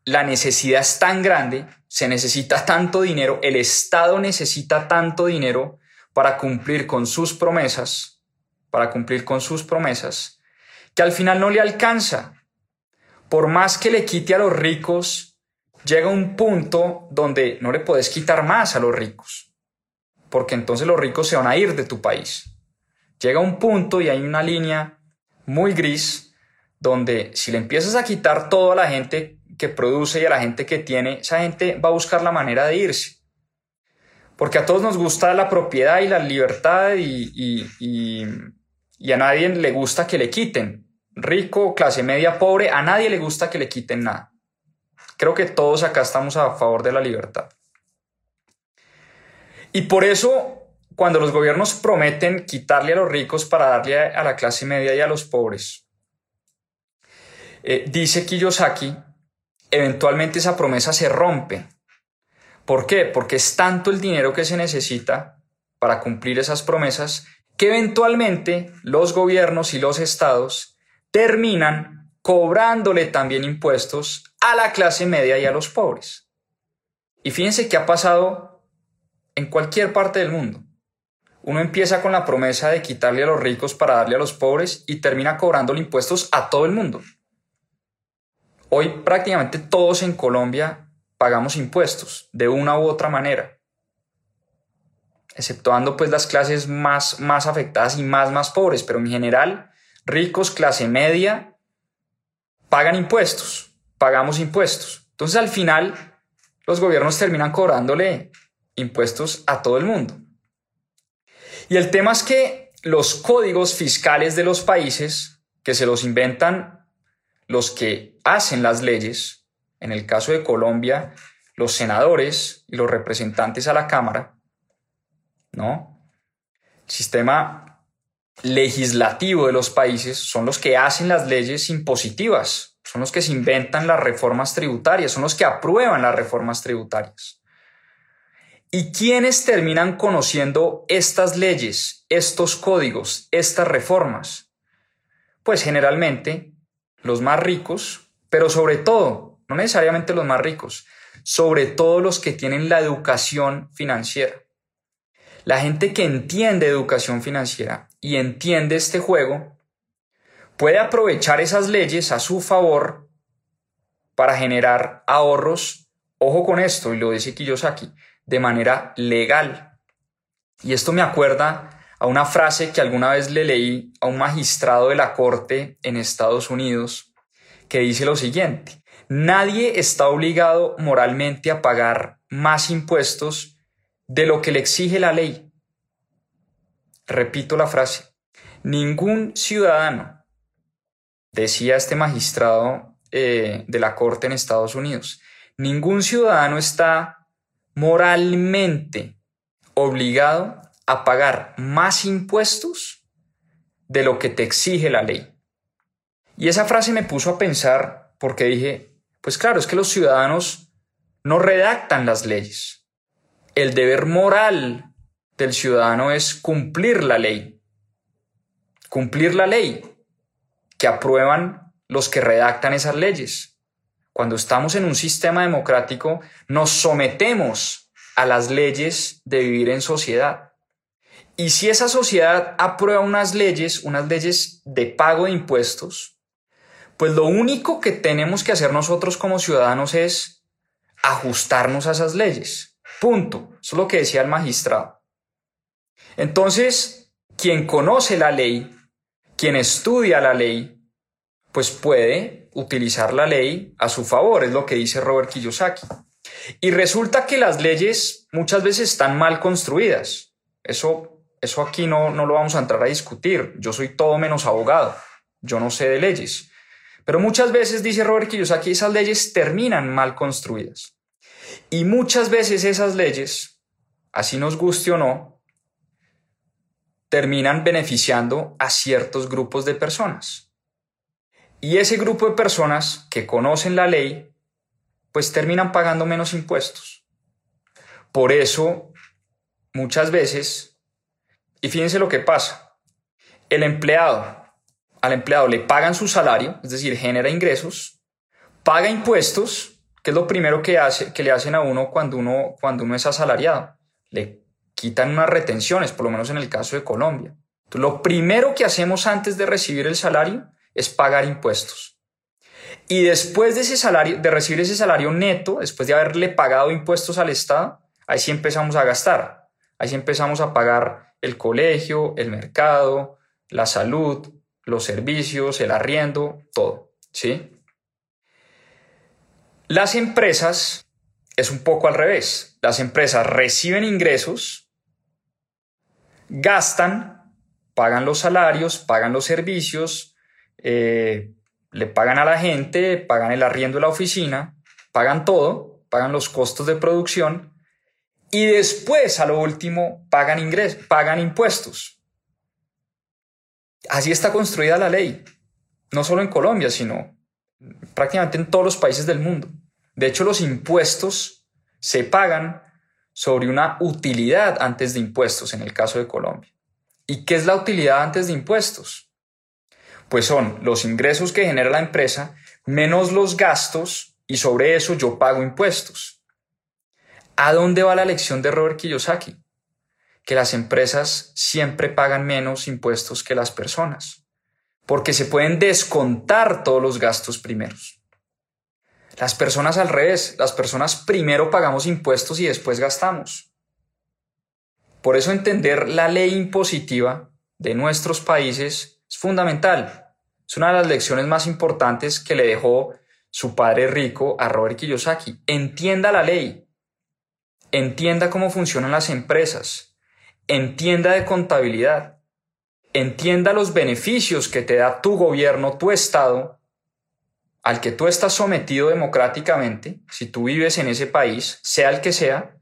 la necesidad es tan grande, se necesita tanto dinero, el Estado necesita tanto dinero para cumplir con sus promesas, para cumplir con sus promesas, que al final no le alcanza. Por más que le quite a los ricos llega un punto donde no le puedes quitar más a los ricos, porque entonces los ricos se van a ir de tu país. Llega un punto y hay una línea muy gris donde si le empiezas a quitar todo a la gente que produce y a la gente que tiene, esa gente va a buscar la manera de irse. Porque a todos nos gusta la propiedad y la libertad y, y a nadie le gusta que le quiten. Rico, clase media, pobre, a nadie le gusta que le quiten nada. Creo que todos acá estamos a favor de la libertad. Y por eso, cuando los gobiernos prometen quitarle a los ricos para darle a la clase media y a los pobres, eh, dice Kiyosaki, eventualmente esa promesa se rompe. ¿Por qué? Porque es tanto el dinero que se necesita para cumplir esas promesas que eventualmente los gobiernos y los estados terminan cobrándole también impuestos a la clase media y a los pobres. Y fíjense qué ha pasado en cualquier parte del mundo. Uno empieza con la promesa de quitarle a los ricos para darle a los pobres y termina cobrándole impuestos a todo el mundo. Hoy prácticamente todos en Colombia pagamos impuestos de una u otra manera, exceptuando pues las clases más, más afectadas y más, más pobres, pero en general ricos, clase media pagan impuestos, pagamos impuestos. Entonces al final los gobiernos terminan cobrándole impuestos a todo el mundo. Y el tema es que los códigos fiscales de los países, que se los inventan los que hacen las leyes, en el caso de Colombia, los senadores y los representantes a la Cámara, ¿no? El sistema legislativo de los países son los que hacen las leyes impositivas, son los que se inventan las reformas tributarias, son los que aprueban las reformas tributarias. ¿Y quiénes terminan conociendo estas leyes, estos códigos, estas reformas? Pues generalmente los más ricos, pero sobre todo, no necesariamente los más ricos, sobre todo los que tienen la educación financiera. La gente que entiende educación financiera y entiende este juego puede aprovechar esas leyes a su favor para generar ahorros, ojo con esto, y lo dice Kiyosaki, de manera legal. Y esto me acuerda a una frase que alguna vez le leí a un magistrado de la corte en Estados Unidos, que dice lo siguiente, nadie está obligado moralmente a pagar más impuestos de lo que le exige la ley. Repito la frase, ningún ciudadano Decía este magistrado eh, de la Corte en Estados Unidos, ningún ciudadano está moralmente obligado a pagar más impuestos de lo que te exige la ley. Y esa frase me puso a pensar porque dije, pues claro, es que los ciudadanos no redactan las leyes. El deber moral del ciudadano es cumplir la ley. Cumplir la ley que aprueban los que redactan esas leyes. Cuando estamos en un sistema democrático, nos sometemos a las leyes de vivir en sociedad. Y si esa sociedad aprueba unas leyes, unas leyes de pago de impuestos, pues lo único que tenemos que hacer nosotros como ciudadanos es ajustarnos a esas leyes. Punto. Eso es lo que decía el magistrado. Entonces, quien conoce la ley quien estudia la ley, pues puede utilizar la ley a su favor, es lo que dice Robert Kiyosaki. Y resulta que las leyes muchas veces están mal construidas. Eso, eso aquí no, no lo vamos a entrar a discutir. Yo soy todo menos abogado. Yo no sé de leyes. Pero muchas veces, dice Robert Kiyosaki, esas leyes terminan mal construidas. Y muchas veces esas leyes, así nos guste o no, terminan beneficiando a ciertos grupos de personas. Y ese grupo de personas que conocen la ley, pues terminan pagando menos impuestos. Por eso, muchas veces, y fíjense lo que pasa, el empleado, al empleado le pagan su salario, es decir, genera ingresos, paga impuestos, que es lo primero que, hace, que le hacen a uno cuando uno, cuando uno es asalariado. Le quitan unas retenciones, por lo menos en el caso de Colombia. lo primero que hacemos antes de recibir el salario es pagar impuestos. Y después de ese salario, de recibir ese salario neto, después de haberle pagado impuestos al Estado, ahí sí empezamos a gastar. Ahí sí empezamos a pagar el colegio, el mercado, la salud, los servicios, el arriendo, todo, ¿sí? Las empresas es un poco al revés. Las empresas reciben ingresos gastan, pagan los salarios, pagan los servicios, eh, le pagan a la gente, pagan el arriendo de la oficina, pagan todo, pagan los costos de producción y después, a lo último, pagan ingresos, pagan impuestos. Así está construida la ley, no solo en Colombia, sino prácticamente en todos los países del mundo. De hecho, los impuestos se pagan sobre una utilidad antes de impuestos en el caso de Colombia. ¿Y qué es la utilidad antes de impuestos? Pues son los ingresos que genera la empresa menos los gastos y sobre eso yo pago impuestos. ¿A dónde va la lección de Robert Kiyosaki? Que las empresas siempre pagan menos impuestos que las personas, porque se pueden descontar todos los gastos primeros. Las personas al revés, las personas primero pagamos impuestos y después gastamos. Por eso entender la ley impositiva de nuestros países es fundamental. Es una de las lecciones más importantes que le dejó su padre rico, a Robert Kiyosaki. Entienda la ley, entienda cómo funcionan las empresas, entienda de contabilidad, entienda los beneficios que te da tu gobierno, tu Estado, al que tú estás sometido democráticamente, si tú vives en ese país, sea el que sea,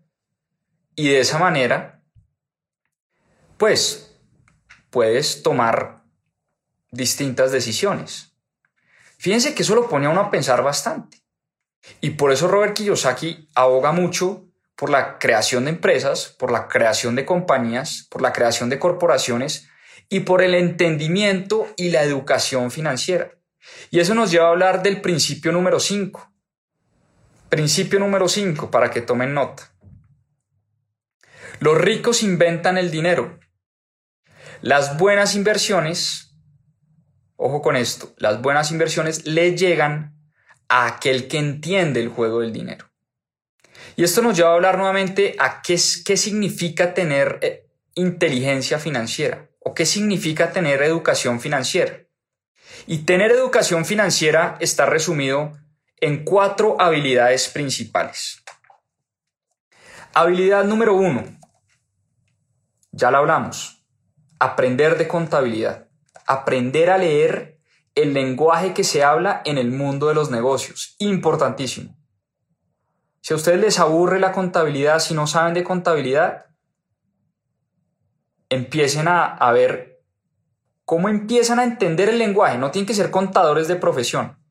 y de esa manera, pues, puedes tomar distintas decisiones. Fíjense que eso lo pone a uno a pensar bastante. Y por eso Robert Kiyosaki aboga mucho por la creación de empresas, por la creación de compañías, por la creación de corporaciones y por el entendimiento y la educación financiera. Y eso nos lleva a hablar del principio número 5. Principio número 5, para que tomen nota. Los ricos inventan el dinero. Las buenas inversiones, ojo con esto, las buenas inversiones le llegan a aquel que entiende el juego del dinero. Y esto nos lleva a hablar nuevamente a qué, qué significa tener eh, inteligencia financiera o qué significa tener educación financiera. Y tener educación financiera está resumido en cuatro habilidades principales. Habilidad número uno, ya la hablamos, aprender de contabilidad, aprender a leer el lenguaje que se habla en el mundo de los negocios, importantísimo. Si a ustedes les aburre la contabilidad, si no saben de contabilidad, empiecen a, ver cómo empiezan a entender el lenguaje. No tienen que ser contadores de profesión,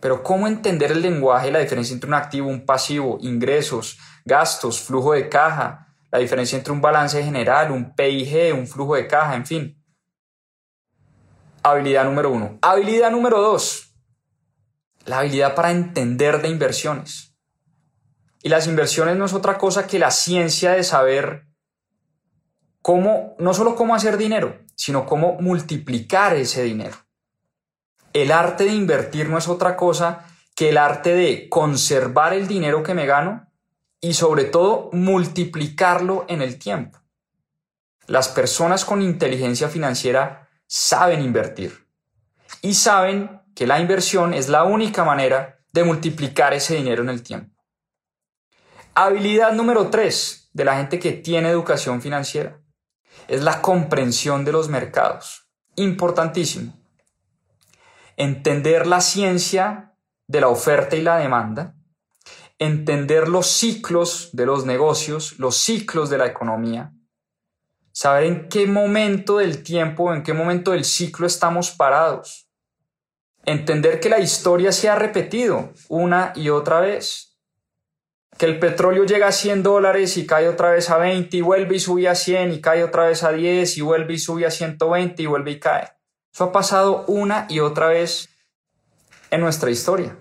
pero cómo entender el lenguaje, la diferencia entre un activo, un pasivo, ingresos, gastos, flujo de caja, la diferencia entre un balance general, un PIG, un flujo de caja, en fin. Habilidad número uno. Habilidad número dos. La habilidad para entender de inversiones. Y las inversiones no es otra cosa que la ciencia de saber cómo, no solo cómo hacer dinero, sino cómo multiplicar ese dinero. El arte de invertir no es otra cosa que el arte de conservar el dinero que me gano y sobre todo multiplicarlo en el tiempo. Las personas con inteligencia financiera saben invertir y saben que la inversión es la única manera de multiplicar ese dinero en el tiempo. Habilidad número tres de la gente que tiene educación financiera es la comprensión de los mercados. Importantísimo. Entender la ciencia de la oferta y la demanda, entender los ciclos de los negocios, los ciclos de la economía, saber en qué momento del tiempo, en qué momento del ciclo estamos parados, entender que la historia se ha repetido una y otra vez, que el petróleo llega a 100 dólares y cae otra vez a 20 y vuelve y sube a 100 y cae otra vez a 10 y vuelve y sube a 120 y vuelve y cae. Eso ha pasado una y otra vez en nuestra historia.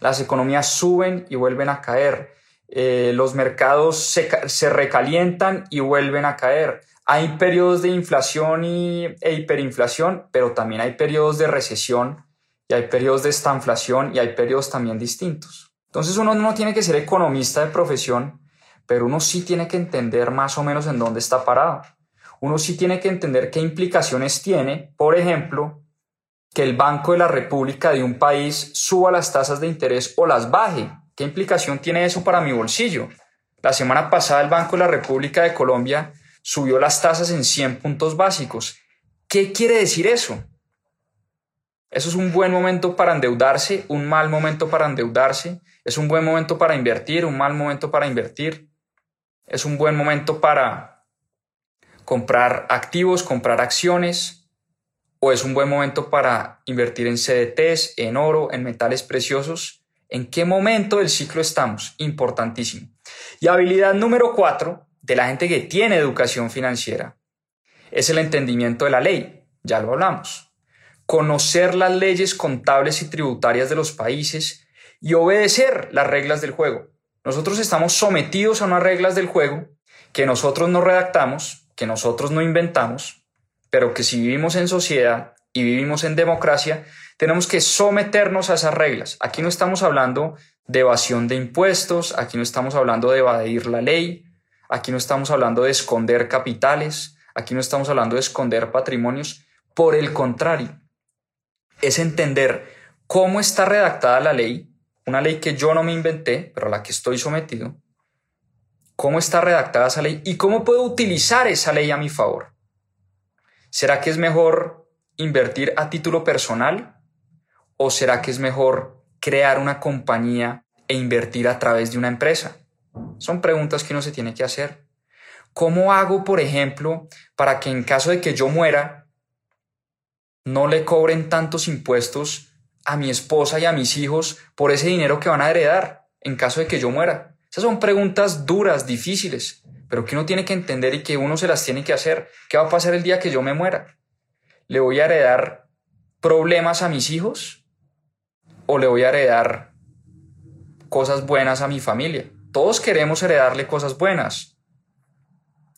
Las economías suben y vuelven a caer. Eh, los mercados se, recalientan y vuelven a caer. Hay periodos de inflación y, e hiperinflación, pero también hay periodos de recesión y hay periodos de estanflación y hay periodos también distintos. Entonces uno no tiene que ser economista de profesión, pero uno sí tiene que entender más o menos en dónde está parado. Uno sí tiene que entender qué implicaciones tiene, por ejemplo, que el Banco de la República de un país suba las tasas de interés o las baje. ¿Qué implicación tiene eso para mi bolsillo? La semana pasada el Banco de la República de Colombia subió las tasas en 100 puntos básicos. ¿Qué quiere decir eso? Eso es un buen momento para endeudarse, un mal momento para endeudarse. Es un buen momento para invertir, un mal momento para invertir. Es un buen momento para comprar activos, comprar acciones. O es un buen momento para invertir en CDTs, en oro, en metales preciosos. ¿En qué momento del ciclo estamos? Importantísimo. Y habilidad número cuatro de la gente que tiene educación financiera es el entendimiento de la ley. Ya lo hablamos conocer las leyes contables y tributarias de los países y obedecer las reglas del juego. Nosotros estamos sometidos a unas reglas del juego que nosotros no redactamos, que nosotros no inventamos, pero que si vivimos en sociedad y vivimos en democracia, tenemos que someternos a esas reglas. Aquí no estamos hablando de evasión de impuestos, aquí no estamos hablando de evadir la ley, aquí no estamos hablando de esconder capitales, aquí no estamos hablando de esconder patrimonios. Por el contrario, es entender cómo está redactada la ley, una ley que yo no me inventé, pero a la que estoy sometido, cómo está redactada esa ley y cómo puedo utilizar esa ley a mi favor. ¿Será que es mejor invertir a título personal o será que es mejor crear una compañía e invertir a través de una empresa? Son preguntas que uno se tiene que hacer. ¿Cómo hago, por ejemplo, para que en caso de que yo muera, no le cobren tantos impuestos a mi esposa y a mis hijos por ese dinero que van a heredar en caso de que yo muera? Esas son preguntas duras, difíciles, pero que uno tiene que entender y que uno se las tiene que hacer. ¿Qué va a pasar el día que yo me muera? ¿Le voy a heredar problemas a mis hijos o le voy a heredar cosas buenas a mi familia? Todos queremos heredarle cosas buenas,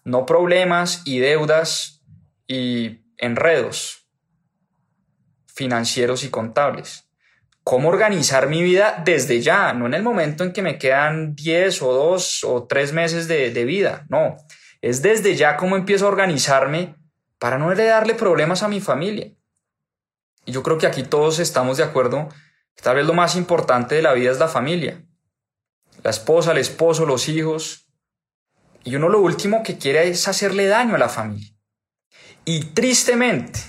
no problemas y deudas y enredos financieros y contables. ¿Cómo organizar mi vida desde ya? No en el momento en que me quedan 10 o 2 o 3 meses de, de vida. No, es desde ya cómo empiezo a organizarme para no heredarle problemas a mi familia. Y yo creo que aquí todos estamos de acuerdo que tal vez lo más importante de la vida es la familia. La esposa, el esposo, los hijos. Y uno lo último que quiere es hacerle daño a la familia. Y tristemente,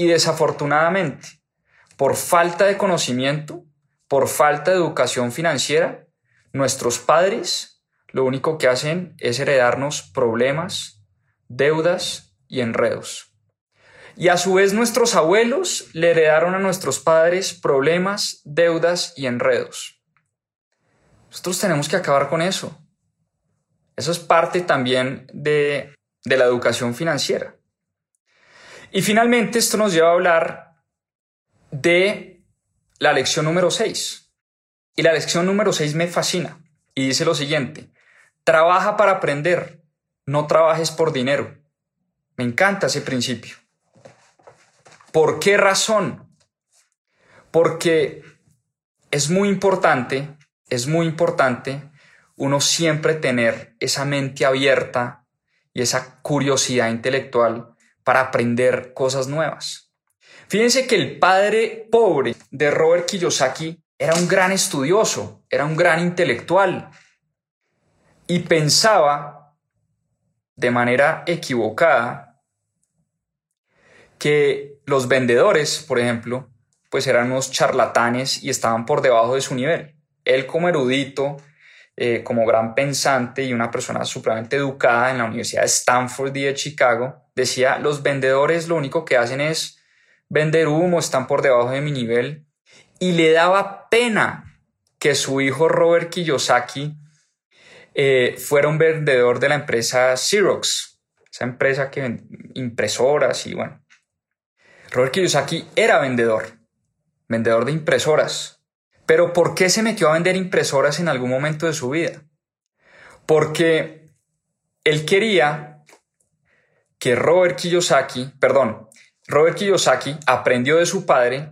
y desafortunadamente, por falta de conocimiento, por falta de educación financiera, nuestros padres lo único que hacen es heredarnos problemas, deudas y enredos. Y a su vez nuestros abuelos le heredaron a nuestros padres problemas, deudas y enredos. Nosotros tenemos que acabar con eso. Eso es parte también de, de la educación financiera. Y finalmente esto nos lleva a hablar de la lección número 6. Y la lección número 6 me fascina y dice lo siguiente, trabaja para aprender, no trabajes por dinero. Me encanta ese principio. ¿Por qué razón? Porque es muy importante, es muy importante uno siempre tener esa mente abierta y esa curiosidad intelectual para aprender cosas nuevas. Fíjense que el padre pobre de Robert Kiyosaki era un gran estudioso, era un gran intelectual y pensaba de manera equivocada que los vendedores, por ejemplo, pues eran unos charlatanes y estaban por debajo de su nivel. Él como erudito, eh, como gran pensante y una persona supremamente educada en la Universidad de Stanford y de Chicago, decía, los vendedores lo único que hacen es vender humo, están por debajo de mi nivel. Y le daba pena que su hijo Robert Kiyosaki eh, fuera un vendedor de la empresa Xerox, esa empresa que impresoras y bueno. Robert Kiyosaki era vendedor, vendedor de impresoras. Pero ¿por qué se metió a vender impresoras en algún momento de su vida? Porque él quería que Robert Kiyosaki, perdón, Robert Kiyosaki aprendió de su padre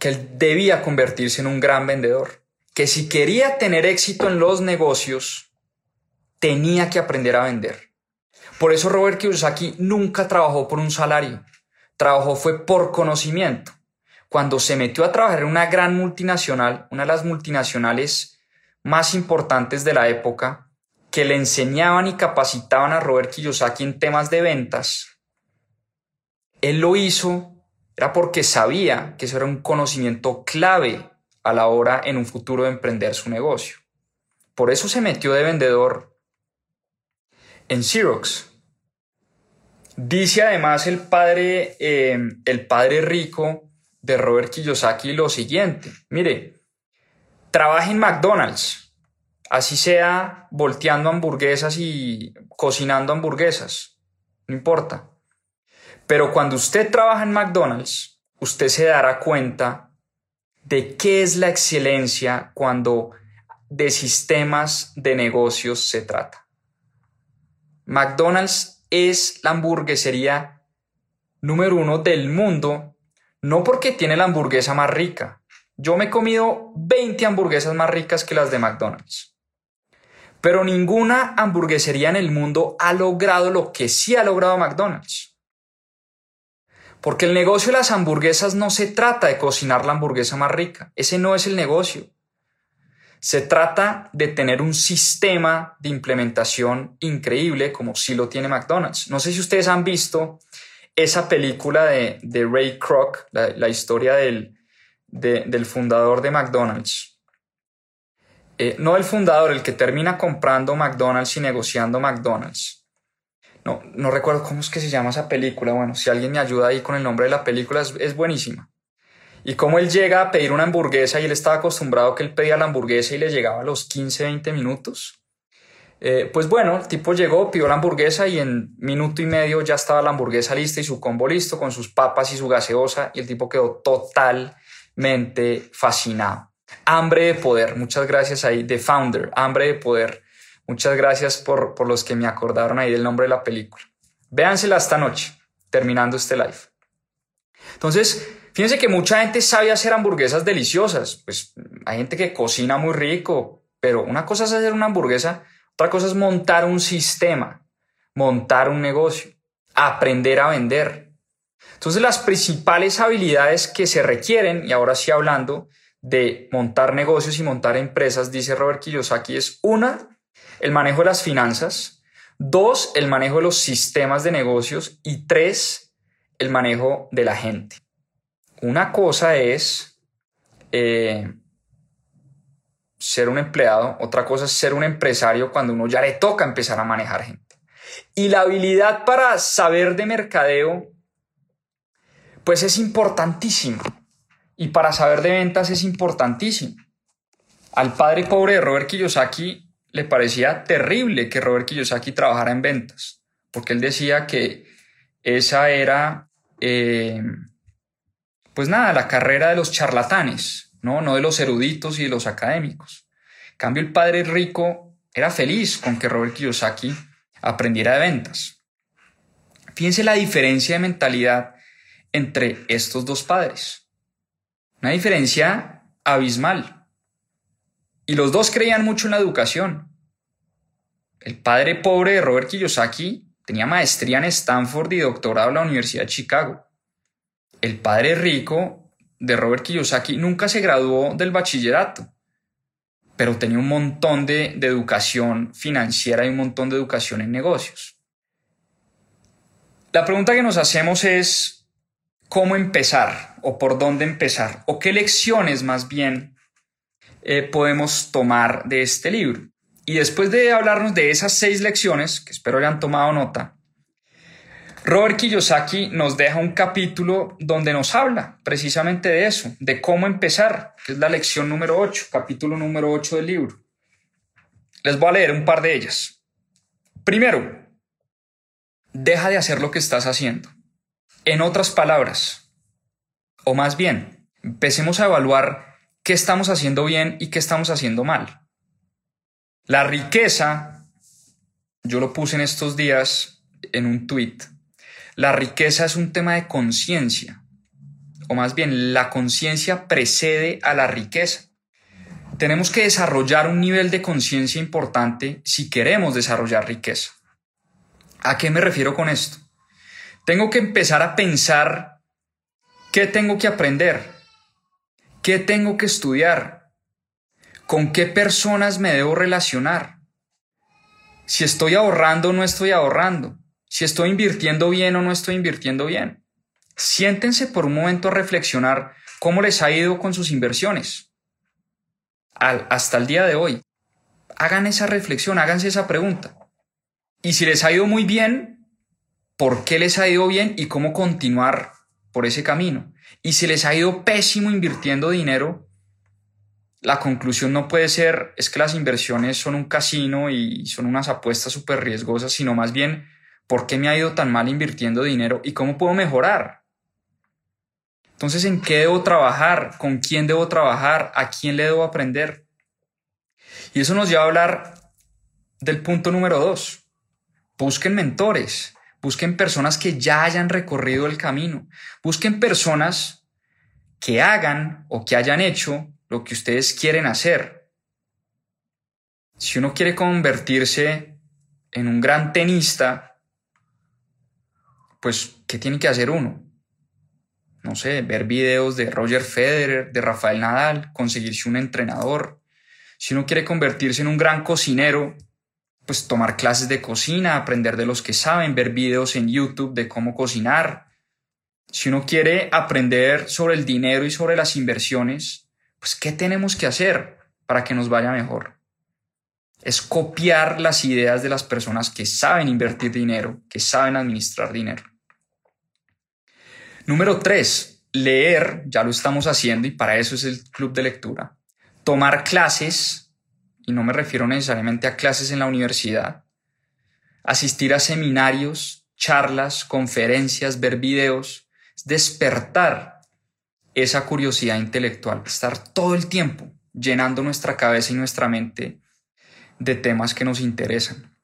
que él debía convertirse en un gran vendedor, que si quería tener éxito en los negocios, tenía que aprender a vender. Por eso Robert Kiyosaki nunca trabajó por un salario, trabajó fue por conocimiento. Cuando se metió a trabajar en una gran multinacional, una de las multinacionales más importantes de la época, que le enseñaban y capacitaban a Robert Kiyosaki en temas de ventas, él lo hizo era porque sabía que eso era un conocimiento clave a la hora en un futuro de emprender su negocio. Por eso se metió de vendedor en Xerox. Dice además el padre, eh, el padre rico de Robert Kiyosaki lo siguiente. Mire, trabaja en McDonald's así sea volteando hamburguesas y cocinando hamburguesas, no importa. Pero cuando usted trabaja en McDonald's, usted se dará cuenta de qué es la excelencia cuando de sistemas de negocios se trata. McDonald's es la hamburguesería número uno del mundo, no porque tiene la hamburguesa más rica. Yo me he comido 20 hamburguesas más ricas que las de McDonald's. Pero ninguna hamburguesería en el mundo ha logrado lo que sí ha logrado McDonald's. Porque el negocio de las hamburguesas no se trata de cocinar la hamburguesa más rica. Ese no es el negocio. Se trata de tener un sistema de implementación increíble como sí lo tiene McDonald's. No sé si ustedes han visto esa película de, Ray Kroc, la, historia del, del fundador de McDonald's. Eh, no el fundador, el que termina comprando McDonald's y negociando McDonald's no, no recuerdo cómo es que se llama esa película. Bueno, si alguien me ayuda ahí con el nombre de la película, es, buenísima. Y cómo él llega a pedir una hamburguesa y él estaba acostumbrado que él pedía la hamburguesa y le llegaba a los 15, 20 minutos. Eh, pues bueno, el tipo llegó, pidió la hamburguesa y en minuto y medio ya estaba la hamburguesa lista y su combo listo con sus papas y su gaseosa y el tipo quedó totalmente fascinado. Hambre de poder, muchas gracias ahí, The Founder, hambre de poder. Muchas gracias por, por los que me acordaron ahí del nombre de la película. Véansela esta noche, terminando este live. Entonces, fíjense que mucha gente sabe hacer hamburguesas deliciosas. Pues hay gente que cocina muy rico, pero una cosa es hacer una hamburguesa, otra cosa es montar un sistema, montar un negocio, aprender a vender. Entonces, las principales habilidades que se requieren, y ahora sí hablando de montar negocios y montar empresas, dice Robert Kiyosaki, es una, el manejo de las finanzas, dos, el manejo de los sistemas de negocios y tres, el manejo de la gente. Una cosa es eh, ser un empleado, otra cosa es ser un empresario cuando uno ya le toca empezar a manejar gente. Y la habilidad para saber de mercadeo, pues es importantísima. Y para saber de ventas es importantísimo. Al padre pobre de Robert Kiyosaki le parecía terrible que Robert Kiyosaki trabajara en ventas, porque él decía que esa era, eh, pues nada, la carrera de los charlatanes, ¿no? no de los eruditos y de los académicos. En cambio, el padre rico era feliz con que Robert Kiyosaki aprendiera de ventas. Fíjense la diferencia de mentalidad entre estos dos padres. Una diferencia abismal. Y los dos creían mucho en la educación. El padre pobre de Robert Kiyosaki tenía maestría en Stanford y doctorado en la Universidad de Chicago. El padre rico de Robert Kiyosaki nunca se graduó del bachillerato, pero tenía un montón de, educación financiera y un montón de educación en negocios. La pregunta que nos hacemos es cómo empezar o por dónde empezar o qué lecciones más bien eh, podemos tomar de este libro. Y después de hablarnos de esas seis lecciones, que espero hayan tomado nota, Robert Kiyosaki nos deja un capítulo donde nos habla precisamente de eso, de cómo empezar, es la lección número 8, capítulo número 8 del libro. Les voy a leer un par de ellas. Primero, deja de hacer lo que estás haciendo. En otras palabras, o más bien, empecemos a evaluar qué estamos haciendo bien y qué estamos haciendo mal. La riqueza, yo lo puse en estos días en un tweet, la riqueza es un tema de conciencia, o más bien la conciencia precede a la riqueza. Tenemos que desarrollar un nivel de conciencia importante si queremos desarrollar riqueza. ¿A qué me refiero con esto? Tengo que empezar a pensar qué tengo que aprender, ¿Qué tengo que estudiar? ¿Con qué personas me debo relacionar? Si estoy ahorrando o no estoy ahorrando. Si estoy invirtiendo bien o no estoy invirtiendo bien. Siéntense por un momento a reflexionar cómo les ha ido con sus inversiones. hasta el día de hoy. Hagan esa reflexión, háganse esa pregunta. Y si les ha ido muy bien, ¿por qué les ha ido bien y cómo continuar por ese camino? Y si les ha ido pésimo invirtiendo dinero, la conclusión no puede ser es que las inversiones son un casino y son unas apuestas súper riesgosas, sino más bien, ¿por qué me ha ido tan mal invirtiendo dinero y cómo puedo mejorar? Entonces, ¿en qué debo trabajar? ¿Con quién debo trabajar? ¿A quién le debo aprender? Y eso nos lleva a hablar del punto número dos. Busquen mentores. Busquen personas que ya hayan recorrido el camino. Busquen personas que hagan o que hayan hecho lo que ustedes quieren hacer. Si uno quiere convertirse en un gran tenista, pues, ¿qué tiene que hacer uno? no sé, ver videos de Roger Federer, de Rafael Nadal, conseguirse un entrenador. Si uno quiere convertirse en un gran cocinero, pues tomar clases de cocina, aprender de los que saben, ver videos en YouTube de cómo cocinar. Si uno quiere aprender sobre el dinero y sobre las inversiones, pues ¿qué tenemos que hacer para que nos vaya mejor? Es copiar las ideas de las personas que saben invertir dinero, que saben administrar dinero. Número tres, leer, ya lo estamos haciendo y para eso es el club de lectura. Tomar clases, y no me refiero necesariamente a clases en la universidad, asistir a seminarios, charlas, conferencias, ver videos, despertar esa curiosidad intelectual, estar todo el tiempo llenando nuestra cabeza y nuestra mente de temas que nos interesan.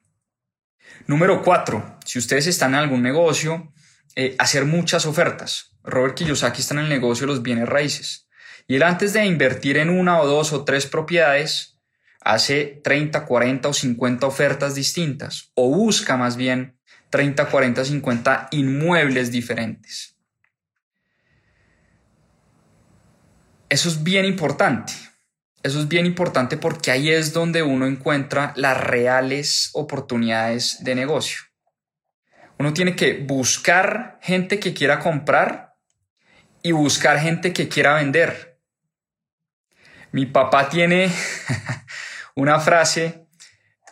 Número cuatro, si ustedes están en algún negocio, eh, hacer muchas ofertas. Robert Kiyosaki está en el negocio de los bienes raíces. Y él antes de invertir en una o dos o tres propiedades, hace 30, 40 o 50 ofertas distintas. O busca más bien 30, 40, 50 inmuebles diferentes. Eso es bien importante. Eso es bien importante porque ahí es donde uno encuentra las reales oportunidades de negocio. Uno tiene que buscar gente que quiera comprar y buscar gente que quiera vender. Mi papá tiene una frase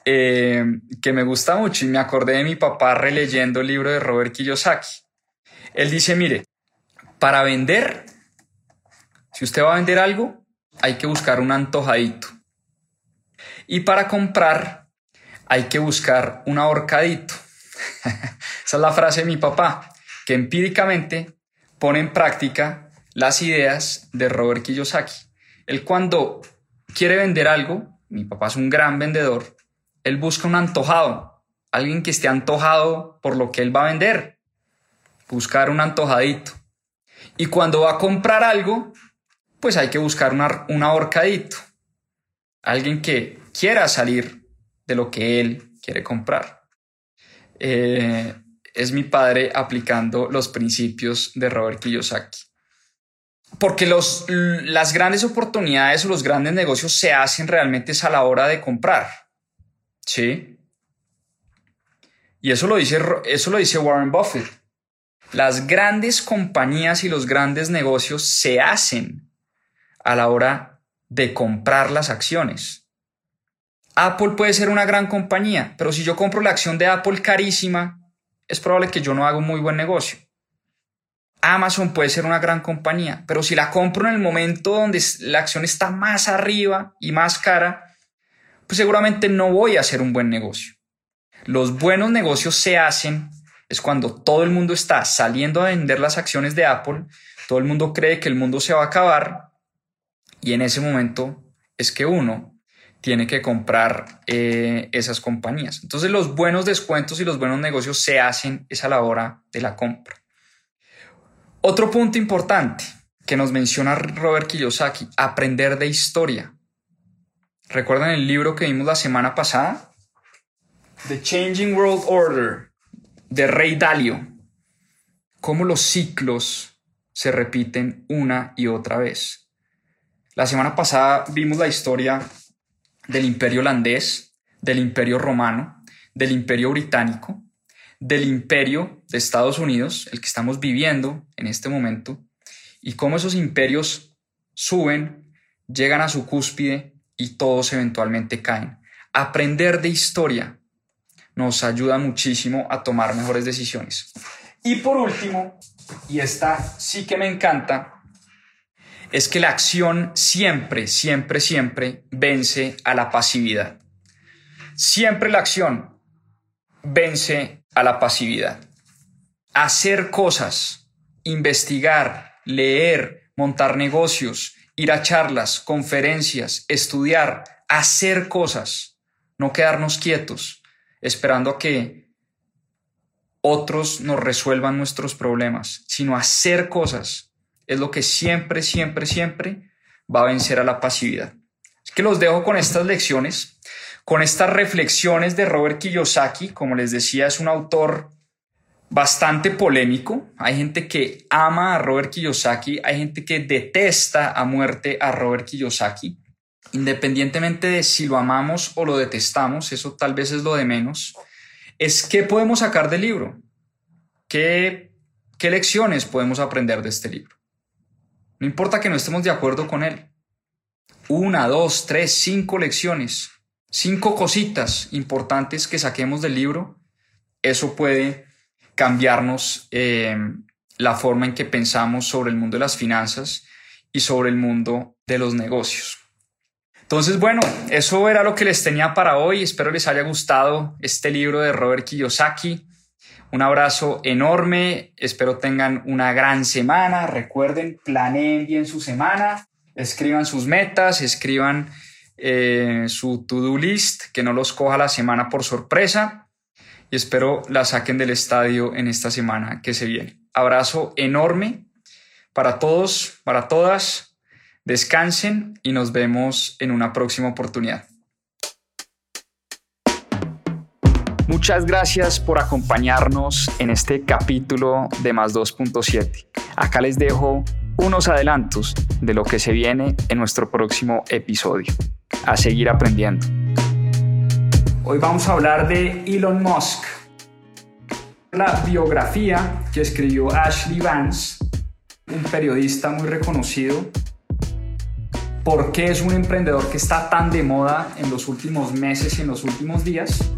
eh, que me gusta mucho y me acordé de mi papá releyendo el libro de Robert Kiyosaki. Él dice, mire, para vender, si usted va a vender algo, hay que buscar un antojadito. Y para comprar hay que buscar un ahorcadito. Esa es la frase de mi papá, que empíricamente pone en práctica las ideas de Robert Kiyosaki. Él cuando quiere vender algo, mi papá es un gran vendedor, él busca un antojado, alguien que esté antojado por lo que él va a vender, buscar un antojadito. Y cuando va a comprar algo, pues hay que buscar un ahorcadito. Alguien que quiera salir de lo que él quiere comprar. Eh, es mi padre aplicando los principios de Robert Kiyosaki. Porque los, las grandes oportunidades o los grandes negocios se hacen realmente a la hora de comprar. ¿Sí? Y eso lo dice, eso lo dice Warren Buffett. Las grandes compañías y los grandes negocios se hacen a la hora de comprar las acciones. Apple puede ser una gran compañía, pero si yo compro la acción de Apple carísima, es probable que yo no haga un muy buen negocio. Amazon puede ser una gran compañía, pero si la compro en el momento donde la acción está más arriba y más cara, pues seguramente no voy a hacer un buen negocio. Los buenos negocios se hacen es cuando todo el mundo está saliendo a vender las acciones de Apple, todo el mundo cree que el mundo se va a acabar y en ese momento es que uno tiene que comprar eh, esas compañías. Entonces los buenos descuentos y los buenos negocios se hacen es a la hora de la compra. Otro punto importante que nos menciona Robert Kiyosaki, aprender de historia. ¿Recuerdan el libro que vimos la semana pasada? The Changing World Order de Rey Dalio. Cómo los ciclos se repiten una y otra vez. La semana pasada vimos la historia del imperio holandés, del imperio romano, del imperio británico, del imperio de Estados Unidos, el que estamos viviendo en este momento, y cómo esos imperios suben, llegan a su cúspide y todos eventualmente caen. Aprender de historia nos ayuda muchísimo a tomar mejores decisiones. Y por último, y esta sí que me encanta, es que la acción siempre, siempre, siempre vence a la pasividad. Siempre la acción vence a la pasividad. Hacer cosas, investigar, leer, montar negocios, ir a charlas, conferencias, estudiar, hacer cosas, no quedarnos quietos, esperando a que otros nos resuelvan nuestros problemas, sino hacer cosas es lo que siempre, siempre, siempre va a vencer a la pasividad. Es que los dejo con estas lecciones, con estas reflexiones de Robert Kiyosaki. Como les decía, es un autor bastante polémico. Hay gente que ama a Robert Kiyosaki, hay gente que detesta a muerte a Robert Kiyosaki. Independientemente de si lo amamos o lo detestamos, eso tal vez es lo de menos, es qué podemos sacar del libro, qué, qué lecciones podemos aprender de este libro. No importa que no estemos de acuerdo con él. Una, dos, tres, cinco lecciones, cinco cositas importantes que saquemos del libro, eso puede cambiarnos eh, la forma en que pensamos sobre el mundo de las finanzas y sobre el mundo de los negocios. Entonces, bueno, eso era lo que les tenía para hoy. Espero les haya gustado este libro de Robert Kiyosaki. Un abrazo enorme. Espero tengan una gran semana. Recuerden, planeen bien su semana. Escriban sus metas, escriban eh, su to-do list, que no los coja la semana por sorpresa y espero la saquen del estadio en esta semana que se viene. Abrazo enorme para todos, para todas. Descansen y nos vemos en una próxima oportunidad. Muchas gracias por acompañarnos en este capítulo de Más 2.7. Acá les dejo unos adelantos de lo que se viene en nuestro próximo episodio. A seguir aprendiendo. Hoy vamos a hablar de Elon Musk. La biografía que escribió Ashley Vance, un periodista muy reconocido, por qué es un emprendedor que está tan de moda en los últimos meses y en los últimos días